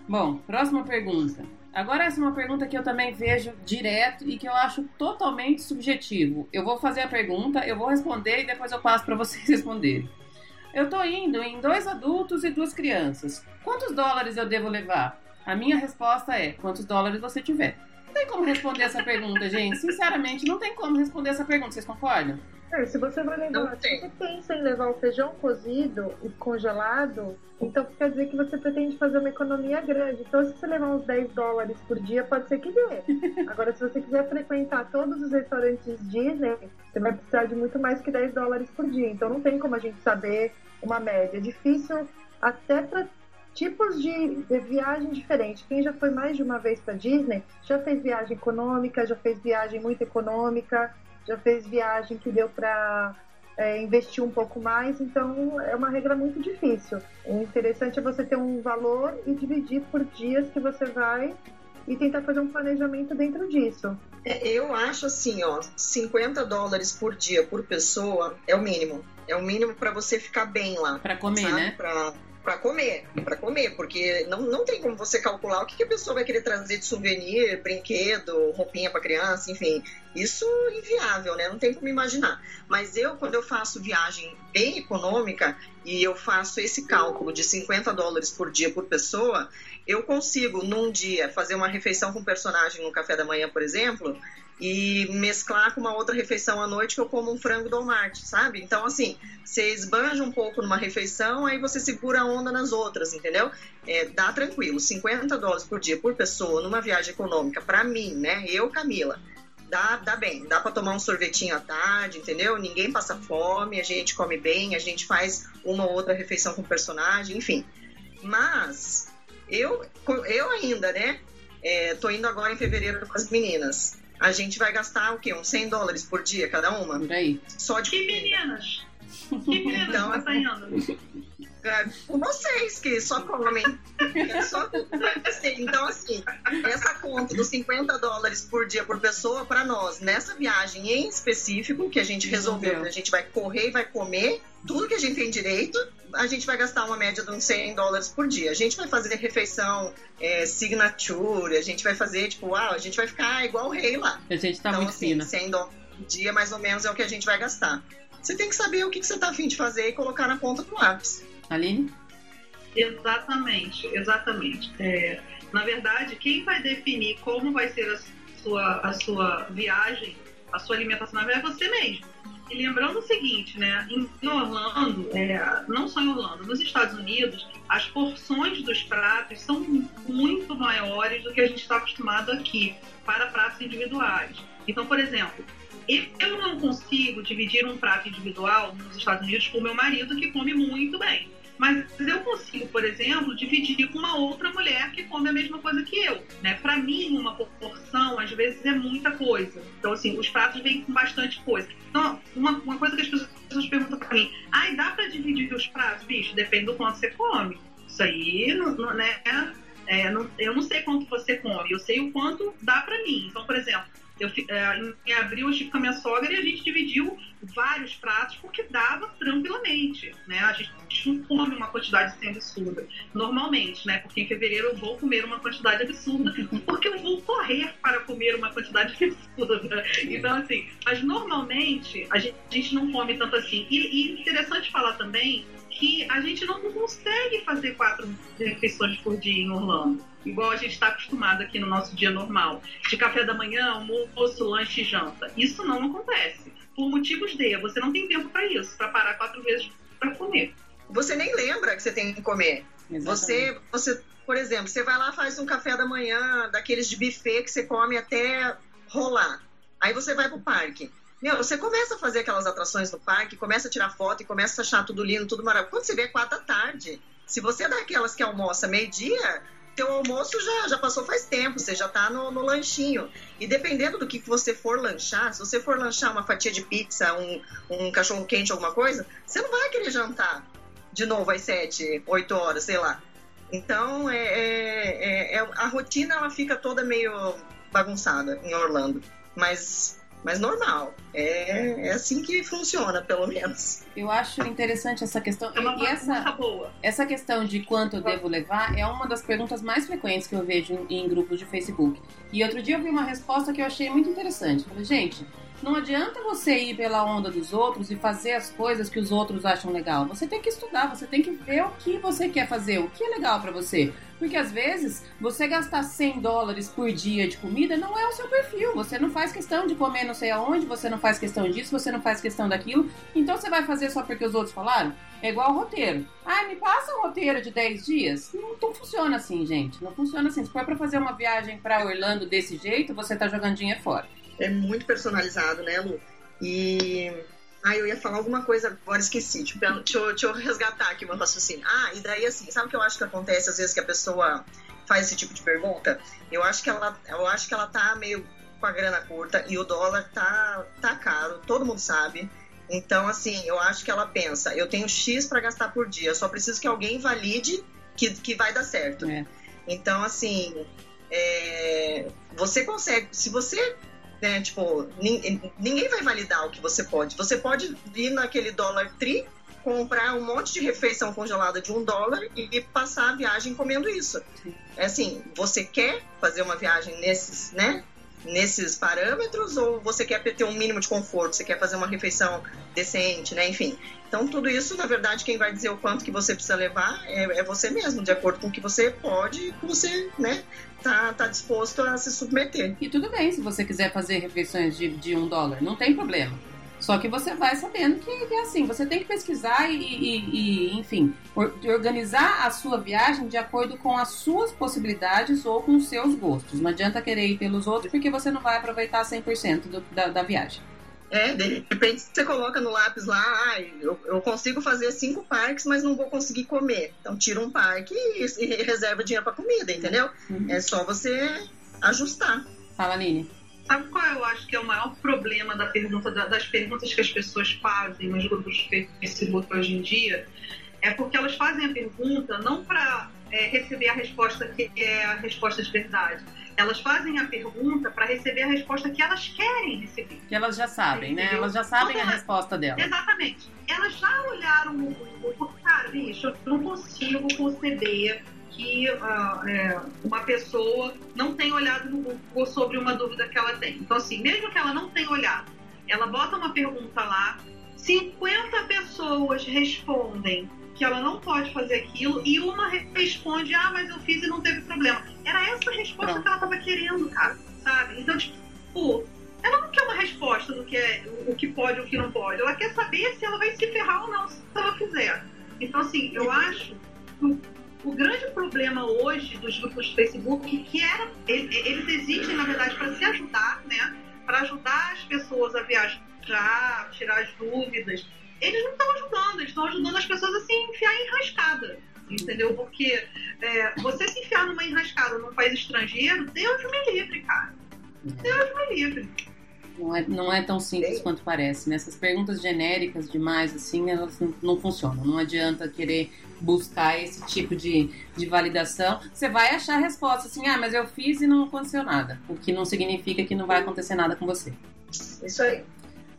Bom, próxima pergunta. Agora essa é uma pergunta que eu também vejo direto e que eu acho totalmente subjetivo. Eu vou fazer a pergunta, eu vou responder e depois eu passo para vocês responderem. Eu tô indo em dois adultos e duas crianças. Quantos dólares eu devo levar? A minha resposta é: quantos dólares você tiver. Não tem como responder essa pergunta, gente. Sinceramente, não tem como responder essa pergunta. Vocês concordam? É, se você vai levar, se você pensa em levar o feijão cozido e congelado, então quer dizer que você pretende fazer uma economia grande. Então, se você levar uns 10 dólares por dia, pode ser que dê. Agora, se você quiser frequentar todos os restaurantes Disney, você vai precisar de muito mais que 10 dólares por dia. Então, não tem como a gente saber uma média. É difícil até para tipos de viagem diferentes. Quem já foi mais de uma vez para Disney já fez viagem econômica, já fez viagem muito econômica já fez viagem que deu para é, investir um pouco mais, então é uma regra muito difícil. O interessante é você ter um valor e dividir por dias que você vai e tentar fazer um planejamento dentro disso. É, eu acho assim, ó, 50 dólares por dia por pessoa é o mínimo. É o mínimo para você ficar bem lá. Para comer, sabe? né? Pra para comer, para comer, porque não, não tem como você calcular o que, que a pessoa vai querer trazer de souvenir, brinquedo, roupinha para criança, enfim. Isso é inviável, né? Não tem como imaginar. Mas eu, quando eu faço viagem bem econômica e eu faço esse cálculo de 50 dólares por dia por pessoa, eu consigo, num dia, fazer uma refeição com personagem no café da manhã, por exemplo, e mesclar com uma outra refeição à noite que eu como um frango do Walmart, sabe? Então, assim, você esbanja um pouco numa refeição, aí você segura a onda nas outras, entendeu? É, dá tranquilo, 50 dólares por dia por pessoa numa viagem econômica, para mim, né? Eu, Camila, dá, dá bem. Dá para tomar um sorvetinho à tarde, entendeu? Ninguém passa fome, a gente come bem, a gente faz uma ou outra refeição com o personagem, enfim. Mas eu, eu ainda, né? É, tô indo agora em fevereiro com as meninas a gente vai gastar o quê? Uns 100 dólares por dia cada uma? Por aí. Só de Que meninas? Que meninas então, tá com vocês que só comem. Só, assim, então, assim, essa conta dos 50 dólares por dia por pessoa, para nós, nessa viagem em específico, que a gente resolveu, a gente vai correr e vai comer tudo que a gente tem direito, a gente vai gastar uma média de uns 100 dólares por dia. A gente vai fazer refeição é, signature, a gente vai fazer, tipo, uau, a gente vai ficar igual o rei lá. A gente tá então, muito assim, fina. 100 dólares por dia, mais ou menos, é o que a gente vai gastar. Você tem que saber o que, que você tá afim de fazer e colocar na ponta do lápis. Aline? Exatamente, exatamente. É, na verdade, quem vai definir como vai ser a sua, a sua viagem, a sua alimentação, na verdade, é você mesmo. E lembrando o seguinte, né? Em Orlando, é, não só em Orlando, nos Estados Unidos, as porções dos pratos são muito maiores do que a gente está acostumado aqui para pratos individuais. Então, por exemplo, eu não consigo dividir um prato individual nos Estados Unidos com meu marido, que come muito bem. Mas eu consigo, por exemplo, dividir com uma outra mulher que come a mesma coisa que eu. Né? Para mim, uma proporção, às vezes, é muita coisa. Então, assim, os pratos vêm com bastante coisa. Então, uma, uma coisa que as pessoas perguntam para mim, ai, dá para dividir os pratos? Bicho, depende do quanto você come. Isso aí, não, não, né? É, não, eu não sei quanto você come, eu sei o quanto dá para mim. Então, por exemplo, eu, é, em abril eu estive com a minha sogra e a gente dividiu vários pratos porque dava tranquilamente, né? A gente não come uma quantidade sem absurda, normalmente, né? Porque em fevereiro eu vou comer uma quantidade absurda porque eu vou correr para comer uma quantidade absurda. Então, assim, mas normalmente a gente, a gente não come tanto assim. E, e interessante falar também que a gente não consegue fazer quatro refeições por dia em Orlando igual a gente está acostumado aqui no nosso dia normal, de café da manhã, almoço, lanche e janta. Isso não acontece. Por motivos de, você não tem tempo para isso, para parar quatro vezes para comer. Você nem lembra que você tem que comer. Você, você, por exemplo, você vai lá faz um café da manhã daqueles de buffet que você come até rolar. Aí você vai pro parque. Meu, você começa a fazer aquelas atrações no parque, começa a tirar foto e começa a achar tudo lindo, tudo maravilhoso. Quando você vê é quatro da tarde, se você é daquelas que almoça meio-dia, teu almoço já, já passou faz tempo, você já tá no, no, lanchinho. E dependendo do que você for lanchar, se você for lanchar uma fatia de pizza, um, um cachorro quente, alguma coisa, você não vai querer jantar de novo às sete, oito horas, sei lá. Então, é, é, é, é a rotina ela fica toda meio bagunçada em Orlando. Mas mas normal. É, é assim que funciona, pelo menos. Eu acho interessante essa questão. É uma e essa, boa. essa questão de quanto eu devo levar é uma das perguntas mais frequentes que eu vejo em grupos de Facebook. E outro dia eu vi uma resposta que eu achei muito interessante. Eu falei, gente, não adianta você ir pela onda dos outros e fazer as coisas que os outros acham legal. Você tem que estudar, você tem que ver o que você quer fazer, o que é legal para você. Porque às vezes você gastar 100 dólares por dia de comida não é o seu perfil. Você não faz questão de comer não sei aonde, você não faz questão disso, você não faz questão daquilo. Então você vai fazer só porque os outros falaram? É igual roteiro. Ai, me passa um roteiro de 10 dias. Não, não funciona assim, gente. Não funciona assim. Se for pra fazer uma viagem para Orlando desse jeito, você tá jogando dinheiro fora é muito personalizado, né, Lu? E. Ah, eu ia falar alguma coisa agora, esqueci. Tipo, deixa, eu, deixa eu resgatar aqui o meu raciocínio. Ah, e daí assim, sabe o que eu acho que acontece às vezes que a pessoa faz esse tipo de pergunta? Eu acho que ela, eu acho que ela tá meio com a grana curta e o dólar tá, tá caro, todo mundo sabe. Então, assim, eu acho que ela pensa, eu tenho X para gastar por dia, só preciso que alguém valide que, que vai dar certo. É. Então, assim, é, você consegue, se você né? Tipo, ninguém vai validar o que você pode. Você pode vir naquele dólar tri, comprar um monte de refeição congelada de um dólar e passar a viagem comendo isso. É assim, você quer fazer uma viagem nesses, né? Nesses parâmetros ou você quer ter um mínimo de conforto? Você quer fazer uma refeição decente, né? Enfim. Então, tudo isso, na verdade, quem vai dizer o quanto que você precisa levar é, é você mesmo, de acordo com o que você pode e você, né, tá, tá disposto a se submeter. E tudo bem se você quiser fazer refeições de, de um dólar, não tem problema. Só que você vai sabendo que, é assim, você tem que pesquisar e, e, e enfim, or, organizar a sua viagem de acordo com as suas possibilidades ou com os seus gostos. Não adianta querer ir pelos outros porque você não vai aproveitar 100% do, da, da viagem. É, de repente você coloca no lápis lá, ah, eu, eu, consigo fazer cinco parques, mas não vou conseguir comer. Então tira um parque e, e reserva dinheiro para comida, entendeu? Uhum. É só você ajustar. Fala, Nini. Sabe qual eu acho que é o maior problema da pergunta, das perguntas que as pessoas fazem nos grupos de Facebook hoje em dia? É porque elas fazem a pergunta não para é, receber a resposta que é a resposta de verdade elas fazem a pergunta para receber a resposta que elas querem receber. Que elas já sabem, né? Elas já sabem a resposta delas. Exatamente. Elas já olharam no Google, cara, bicho, eu não consigo conceber que uh, é, uma pessoa não tenha olhado no Google sobre uma dúvida que ela tem. Então, assim, mesmo que ela não tenha olhado, ela bota uma pergunta lá, 50 pessoas respondem que ela não pode fazer aquilo e uma responde, ah, mas eu fiz e não teve problema. Era essa a resposta Pronto. que ela estava querendo, cara, sabe? Então, tipo, ela não quer uma resposta do que é o que pode e o que não pode. Ela quer saber se ela vai se ferrar ou não se ela fizer. Então, assim, eu acho que o, grande problema hoje dos grupos de Facebook, que era, eles existem, na verdade, para se ajudar, né? Para ajudar as pessoas a viajar, tirar as dúvidas eles não estão ajudando, eles estão ajudando as pessoas a se enfiar em enrascada. Entendeu? Porque é, você se enfiar numa enrascada num país estrangeiro, Deus me livre, cara. Deus me livre. Não é, não é tão simples quanto parece. Né? Essas perguntas genéricas demais, assim, elas não, não, funcionam. Não adianta querer buscar esse tipo de, de validação. Você vai achar a resposta assim, ah, mas eu fiz e não aconteceu nada. O que não significa que não vai acontecer nada com você. Isso aí.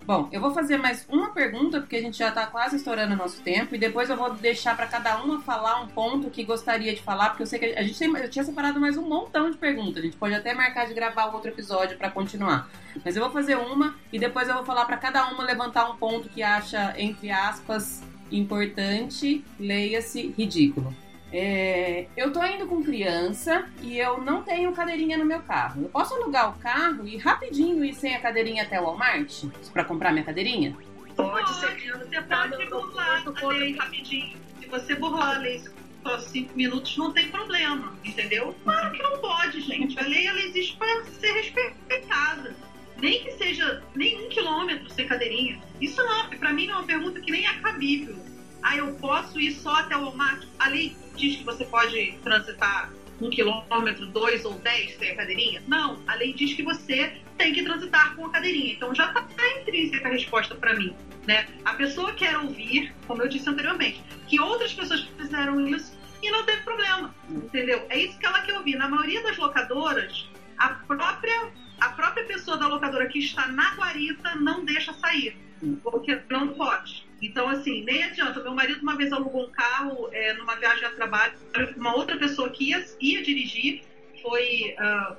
Bom, eu vou fazer mais uma pergunta, porque a gente já está quase estourando o nosso tempo, e depois eu vou deixar para cada uma falar um ponto que gostaria de falar, porque eu sei que a gente tem, eu tinha separado mais um montão de perguntas. A gente pode até marcar de gravar outro episódio para continuar. Mas eu vou fazer uma e depois eu vou falar para cada uma levantar um ponto que acha, entre aspas, importante, leia-se ridículo. É, eu tô indo com criança e eu não tenho cadeirinha no meu carro. Eu posso alugar o carro e rapidinho ir sem a cadeirinha até o Walmart para comprar minha cadeirinha? Pode, ser. Você pode burlar a lei rapidinho. Se você burlar a lei só cinco minutos, não tem problema, entendeu? Claro que não pode, gente. A lei ela existe para ser respeitada. Nem que seja nem um quilômetro sem cadeirinha. Isso não, para mim, é uma pergunta que nem é cabível. Ah, eu posso ir só até o Walmart? A lei diz que você pode transitar um quilômetro, dois ou dez sem a cadeirinha? Não, a lei diz que você tem que transitar com a cadeirinha. Então já está intrínseca a resposta para mim. Né? A pessoa quer ouvir, como eu disse anteriormente, que outras pessoas fizeram isso e não teve problema, entendeu? É isso que ela quer ouvir. Na maioria das locadoras, a própria, a própria pessoa da locadora que está na guarita não deixa sair, porque não pode. Então, assim, nem adianta. Meu marido uma vez alugou um carro é, numa viagem a trabalho, uma outra pessoa que ia, ia dirigir foi. Uh,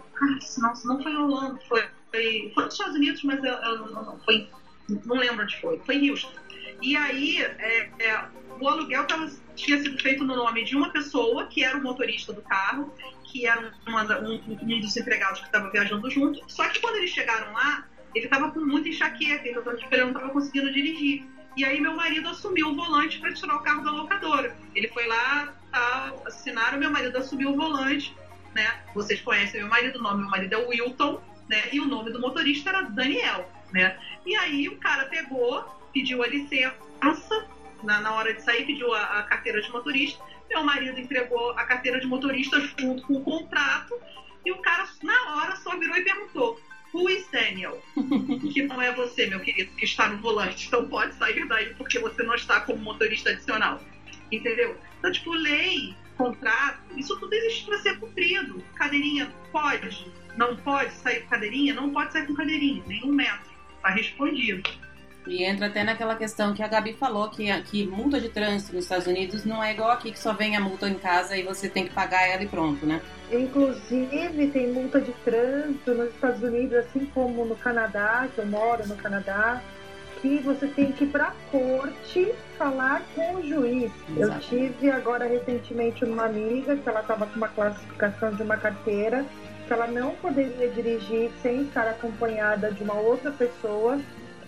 não, não foi em Holanda, foi, foi, foi nos Estados Unidos, mas eu, eu, não, foi, não lembro onde foi, foi em Houston. E aí, é, é, o aluguel tava, tinha sido feito no nome de uma pessoa, que era o motorista do carro, que era uma, um, um dos empregados que estava viajando junto. Só que quando eles chegaram lá, ele estava com muita enxaqueca, então ele não estava conseguindo dirigir. E aí meu marido assumiu o volante para tirar o carro da locadora. Ele foi lá, tá, assinaram, meu marido assumiu o volante, né? Vocês conhecem meu marido, o nome do meu marido é Wilton, né? E o nome do motorista era Daniel, né? E aí o cara pegou, pediu a licença, na, na hora de sair, pediu a, a carteira de motorista. Meu marido entregou a carteira de motorista junto com o contrato. E o cara, na hora, só virou e perguntou: Who is Daniel? que não é você, meu querido, que está no volante. Então pode sair daí porque você não está como motorista adicional. Entendeu? Então, tipo, lei, contrato, isso tudo existe para ser cumprido. Cadeirinha pode, não pode sair com cadeirinha, não pode sair com cadeirinha, nenhum metro. Está respondido. E entra até naquela questão que a Gabi falou, que, que multa de trânsito nos Estados Unidos não é igual aqui, que só vem a multa em casa e você tem que pagar ela e pronto, né? Inclusive, tem multa de trânsito nos Estados Unidos, assim como no Canadá, que eu moro no Canadá, que você tem que ir para corte falar com o juiz. Eu tive agora recentemente uma amiga que ela estava com uma classificação de uma carteira que ela não poderia dirigir sem estar acompanhada de uma outra pessoa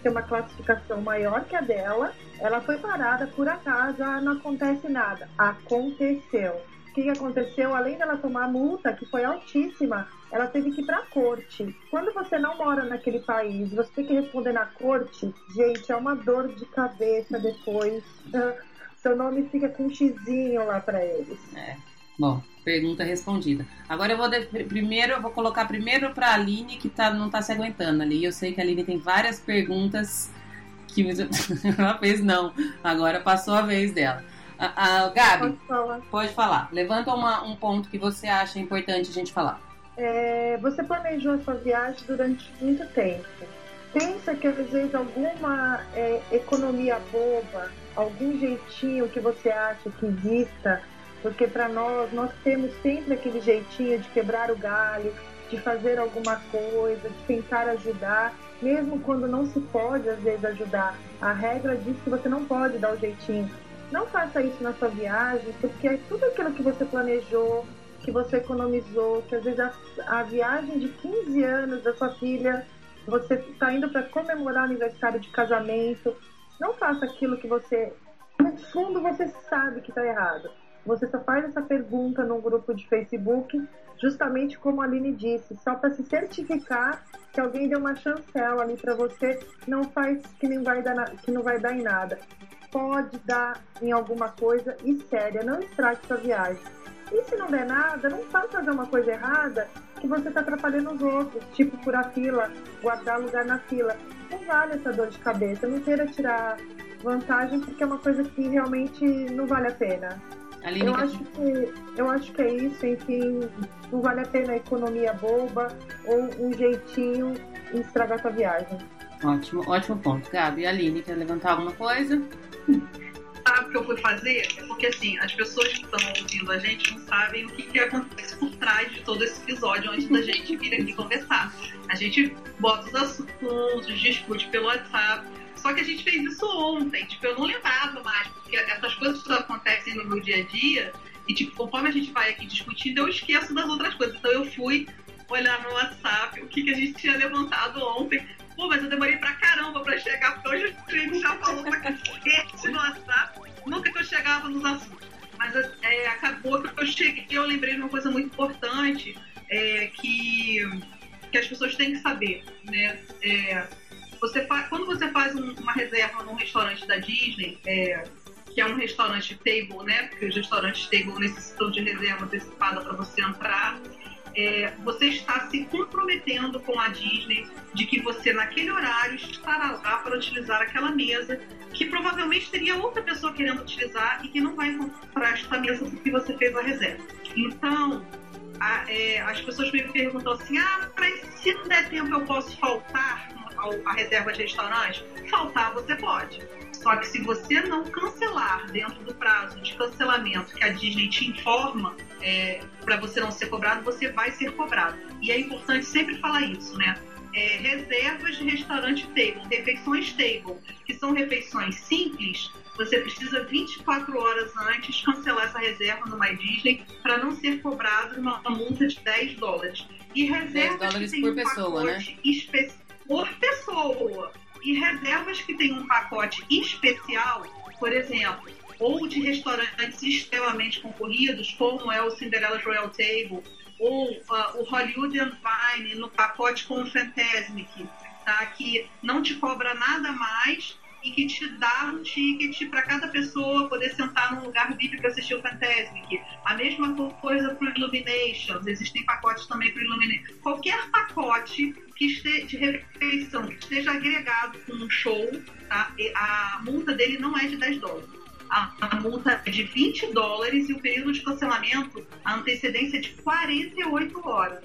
ter uma classificação maior que a dela, ela foi parada por acaso, ah, não acontece nada. Aconteceu. O que aconteceu? Além dela tomar multa, que foi altíssima, ela teve que ir para a corte. Quando você não mora naquele país, você tem que responder na corte, gente, é uma dor de cabeça depois. Seu nome fica com um xizinho lá para eles. É. Bom, pergunta respondida. Agora eu vou de, primeiro eu vou colocar primeiro para a Aline que tá, não está se aguentando ali. Eu sei que a Aline tem várias perguntas que ela fez não. Agora passou a vez dela. A, a Gabi, pode falar. pode falar. Levanta uma, um ponto que você acha importante a gente falar. É, você planejou a sua viagem durante muito tempo. Pensa que às vezes alguma é, economia boba, algum jeitinho que você acha que exista porque para nós, nós temos sempre aquele jeitinho de quebrar o galho, de fazer alguma coisa, de tentar ajudar, mesmo quando não se pode às vezes ajudar. A regra diz que você não pode dar o jeitinho. Não faça isso na sua viagem, porque é tudo aquilo que você planejou, que você economizou, que às vezes a, a viagem de 15 anos da sua filha, você está indo para comemorar o aniversário de casamento. Não faça aquilo que você, no fundo, você sabe que está errado. Você só faz essa pergunta num grupo de Facebook, justamente como a Aline disse, só para se certificar que alguém deu uma chancela ali para você, não faz que, nem vai dar que não vai dar em nada. Pode dar em alguma coisa e séria, não estrague sua viagem. E se não der nada, não vai fazer uma coisa errada que você está atrapalhando os outros, tipo furar fila, guardar lugar na fila. Não vale essa dor de cabeça, não queira tirar vantagem porque é uma coisa que realmente não vale a pena. Aline, eu, acho que, eu acho que é isso, enfim, não vale a pena a economia boba ou um jeitinho em estragar sua viagem. Ótimo, ótimo ponto. Gabi, Aline, quer levantar alguma coisa? Sabe o que eu fui fazer? É porque assim, as pessoas que estão ouvindo a gente não sabem o que, que acontece por trás de todo esse episódio antes da gente vir aqui conversar. A gente bota os assuntos, discute pelo WhatsApp só que a gente fez isso ontem, tipo, eu não lembrava mais, porque essas coisas acontecem no meu dia a dia, e tipo, conforme a gente vai aqui discutindo, eu esqueço das outras coisas. Então eu fui olhar no WhatsApp o que, que a gente tinha levantado ontem. Pô, mas eu demorei pra caramba pra chegar, porque hoje o gente já falou pra cacete no WhatsApp. Nunca que eu chegava nos assuntos. Mas é, acabou que eu cheguei, eu lembrei de uma coisa muito importante, é, que que as pessoas têm que saber, né? É, você quando você faz um, uma reserva num restaurante da Disney, é, que é um restaurante table, né? Porque os restaurantes table necessitam de reserva antecipada para você entrar. É, você está se comprometendo com a Disney de que você, naquele horário, estará lá para utilizar aquela mesa, que provavelmente teria outra pessoa querendo utilizar e que não vai comprar esta mesa porque você fez a reserva. Então, a, é, as pessoas me perguntam assim: ah, se não der tempo eu posso faltar a reserva de restaurante? Faltar você pode. Só que se você não cancelar dentro do prazo de cancelamento que a Disney te informa é, para você não ser cobrado, você vai ser cobrado. E é importante sempre falar isso, né? É, reservas de restaurante table, refeições table, que são refeições simples, você precisa 24 horas antes cancelar essa reserva no My Disney para não ser cobrado uma multa de 10 dólares. E reservas 10 dólares por um pessoa, né? Por pessoa e reservas que têm um pacote especial, por exemplo, ou de restaurantes extremamente concorridos, como é o Cinderella's Royal Table, ou uh, o Hollywood and Vine no pacote com o Fantasmic, tá? que não te cobra nada mais que te dá um ticket para cada pessoa poder sentar num lugar VIP para assistir o Fantasmic. A mesma coisa para o Illuminations, existem pacotes também para o Illumination. Qualquer pacote que esteja de refeição que esteja agregado com um show, tá? a multa dele não é de 10 dólares. A, multa é de 20 dólares e o período de cancelamento, a antecedência é de 48 horas.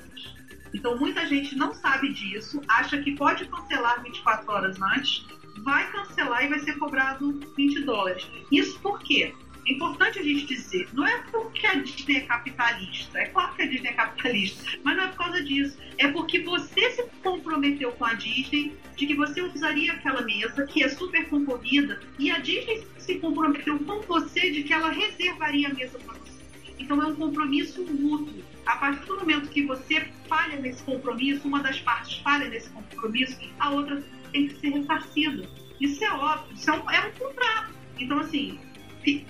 Então, muita gente não sabe disso, acha que pode cancelar 24 horas antes, vai cancelar e vai ser cobrado 20 dólares. Isso por quê? É importante a gente dizer, não é porque a Disney é capitalista, é claro que a Disney é capitalista, mas não é por causa disso. É porque você se comprometeu com a Disney de que você usaria aquela mesa, que é super concorrida, e a Disney se comprometeu com você de que ela reservaria a mesa para você. Então é um compromisso mútuo. A partir do momento que você falha nesse compromisso, uma das partes falha nesse compromisso, a outra tem que ser ressarcida. Isso é óbvio, isso é um, é um contrato. Então, assim,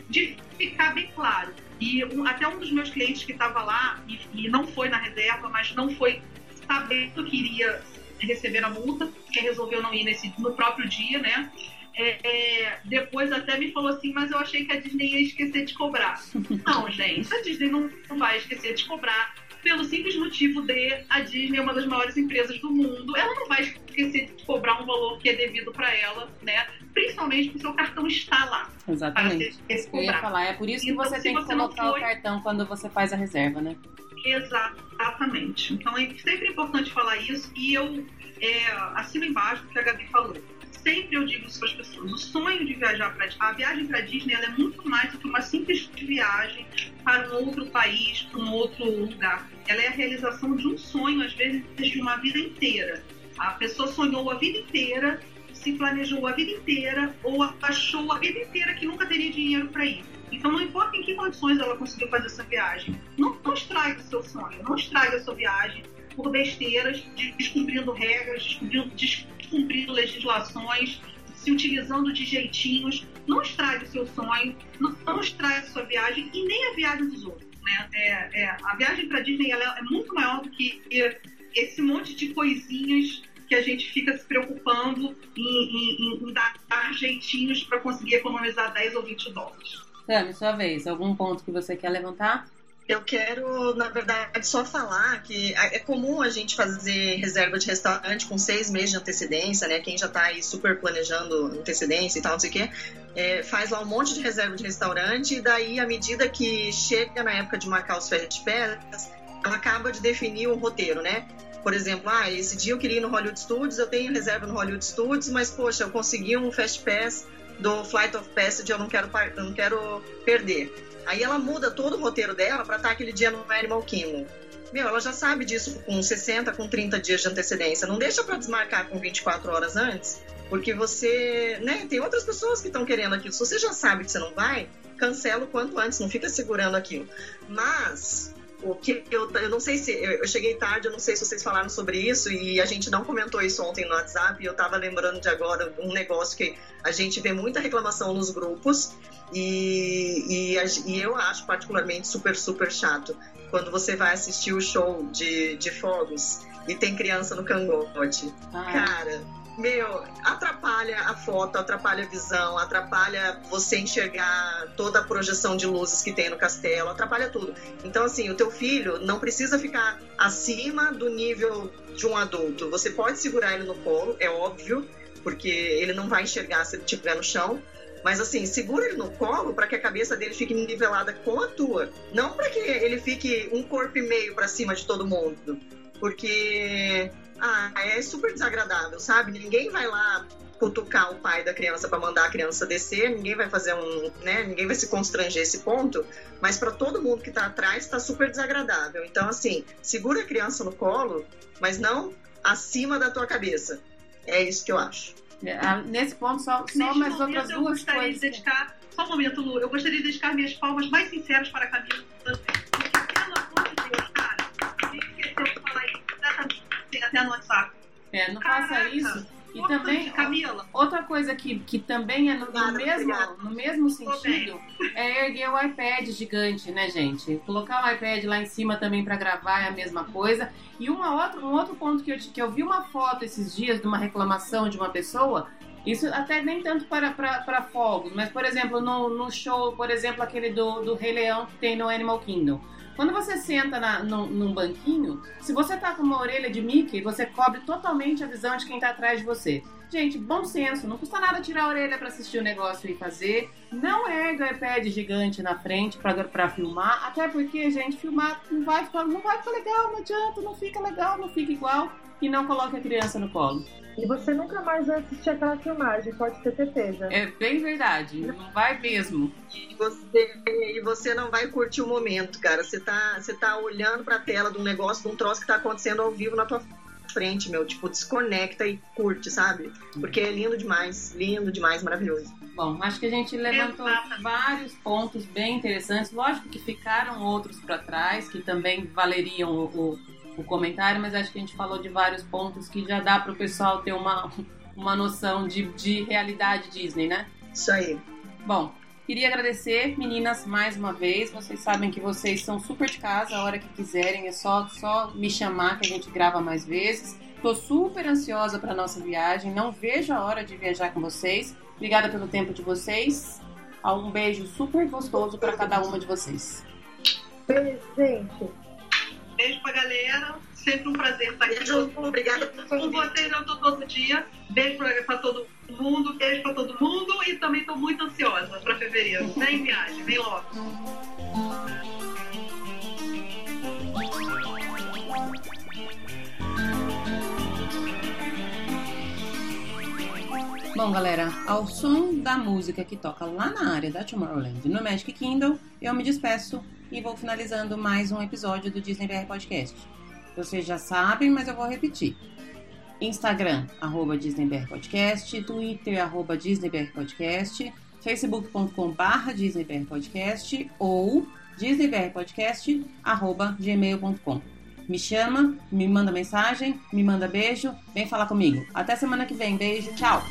de ficar bem claro. E um, até um dos meus clientes que estava lá e, e, não foi na reserva, mas não foi sabendo que iria receber a multa, que resolveu não ir nesse, no próprio dia, né? É, é, depois até me falou assim, mas eu achei que a Disney ia esquecer de cobrar. não, gente, a Disney não, não vai esquecer de cobrar pelo simples motivo de a Disney é uma das maiores empresas do mundo. Ela não vai esquecer de cobrar um valor que é devido para ela, né? Principalmente porque o seu cartão está lá. Exatamente. Para ser, eu ia falar, é por isso que então, você tem que colocar foi... o cartão quando você faz a reserva, né? Exatamente. Então é sempre importante falar isso e eu é, assino embaixo do que a Gabi falou sempre eu digo isso para as pessoas, o sonho de viajar para a viagem para Disney é muito mais do que uma simples viagem para um outro país, para um outro lugar. Ela é a realização de um sonho, às vezes de uma vida inteira. A pessoa sonhou a vida inteira, se planejou a vida inteira ou achou a vida inteira que nunca teria dinheiro para ir. Então, não importa em que condições ela conseguiu fazer essa viagem, não, não estrague o seu sonho, não estrague a sua viagem por besteiras, descumprindo regras, descumprindo, descumprindo legislações, se utilizando de jeitinhos. Não estrague o seu sonho, não, não estrague a sua viagem e nem a viagem dos outros. Né? É, é, a viagem para Disney é muito maior do que esse monte de coisinhas que a gente fica se preocupando em, em, em dar, dar jeitinhos para conseguir economizar 10 ou 20 dólares. Tami, sua vez. Algum ponto que você quer levantar? Eu quero, na verdade, só falar que é comum a gente fazer reserva de restaurante com seis meses de antecedência, né? Quem já está aí super planejando antecedência e tal, não sei o quê, é, faz lá um monte de reserva de restaurante e daí, à medida que chega na época de marcar os férias de ela acaba de definir um roteiro, né? Por exemplo, ah, esse dia eu queria ir no Hollywood Studios, eu tenho reserva no Hollywood Studios, mas, poxa, eu consegui um Fast Pass do Flight of Passage, eu não quero, eu não quero perder. Aí ela muda todo o roteiro dela para estar aquele dia no Animal Kingdom. Meu, ela já sabe disso com 60, com 30 dias de antecedência. Não deixa para desmarcar com 24 horas antes, porque você, né, tem outras pessoas que estão querendo aquilo. Se você já sabe que você não vai, cancela o quanto antes, não fica segurando aquilo. Mas o que eu, eu não sei se eu cheguei tarde, eu não sei se vocês falaram sobre isso e a gente não comentou isso ontem no WhatsApp. Eu estava lembrando de agora um negócio que a gente vê muita reclamação nos grupos e, e, e, eu acho particularmente super, super chato quando você vai assistir o show de, de fogos e tem criança no cangote. Ah, Cara, meu, atrapalha a foto, atrapalha a visão, atrapalha você enxergar toda a projeção de luzes que tem no castelo, atrapalha tudo. Então, assim, o teu filho não precisa ficar acima do nível de um adulto. Você pode segurar ele no colo, é óbvio, porque ele não vai enxergar se ele estiver no chão. Mas assim, segura ele no colo para que a cabeça dele fique nivelada com a tua, não para que ele fique um corpo e meio para cima de todo mundo, porque ah, é super desagradável, sabe? Ninguém vai lá cutucar o pai da criança para mandar a criança descer, ninguém vai fazer um, né? Ninguém vai se constranger esse ponto, mas para todo mundo que tá atrás tá super desagradável. Então assim, segura a criança no colo, mas não acima da tua cabeça. É isso que eu acho. ah, Nesse ponto, só, só mais momento, outras eu duas gostaria coisas. de dedicar, só um momento, Lu, eu gostaria de dedicar minhas palmas mais sinceras para a Camila. Porque, pelo amor de Deus, cara, você esqueceu de falar isso exatamente assim, até no WhatsApp. É, não faça Caraca, isso. E também, Camila, outra coisa que, que também é no, no Obrigada, mesmo, no mesmo sentido é erguer o iPad gigante, né, gente? Colocar o iPad lá em cima também para gravar é a mesma coisa. E uma outra, um outro ponto que eu, que eu vi uma foto esses dias de uma reclamação de uma pessoa, isso até nem tanto para, para, para fogos, mas, por exemplo, no, no show, por exemplo, aquele do, do Rei Leão que tem no Animal Kingdom. Quando você senta na, num, num banquinho, se você tá com uma orelha de Mickey, você cobre totalmente a visão de quem tá atrás de você. Gente, bom senso, não custa nada tirar a orelha pra assistir o negócio e fazer. Não erga o iPad gigante na frente pra filmar, até porque, gente, filmar não vai, ficar, não vai ficar legal, não adianta, não fica legal, não fica igual. E não coloque a criança no colo. E você nunca mais vai assistir aquela filmagem, pode ter certeza. É bem verdade, não vai mesmo. E você, e você não vai curtir o momento, cara. Você tá, você tá olhando pra tela de um negócio, de um troço que tá acontecendo ao vivo na tua frente, meu. Tipo, desconecta e curte, sabe? Porque é lindo demais, lindo demais, maravilhoso. Bom, acho que a gente levantou vários pontos bem interessantes. Lógico que ficaram outros para trás, que também valeriam o, o, o comentário, mas acho que a gente falou de vários pontos que já dá para o pessoal ter uma, uma noção de, de realidade Disney, né? Isso aí. Bom, queria agradecer, meninas, mais uma vez. Vocês sabem que vocês são super de casa, a hora que quiserem, é só, só me chamar que a gente grava mais vezes. Tô super ansiosa para nossa viagem, não vejo a hora de viajar com vocês. Obrigada pelo tempo de vocês. Um beijo super gostoso para cada uma de vocês. Beijo, gente. Beijo pra galera. Sempre um prazer estar aqui. Beijo, obrigada. Com vocês eu tô todo dia. Beijo pra, pra todo mundo, beijo pra todo mundo e também tô muito ansiosa pra fevereiro. Vem viagem, vem logo. Bom, galera, ao som da música que toca lá na área da Tomorrowland no Magic Kingdom, eu me despeço e vou finalizando mais um episódio do Disney BR Podcast. Vocês já sabem, mas eu vou repetir. Instagram, arroba DisneyBR Podcast, Twitter, arroba DisneyBR Podcast, facebook.com barra DisneyBR Podcast ou DisneyBRPodcast, arroba gmail.com me chama, me manda mensagem, me manda beijo, vem falar comigo. Até semana que vem. Beijo, tchau!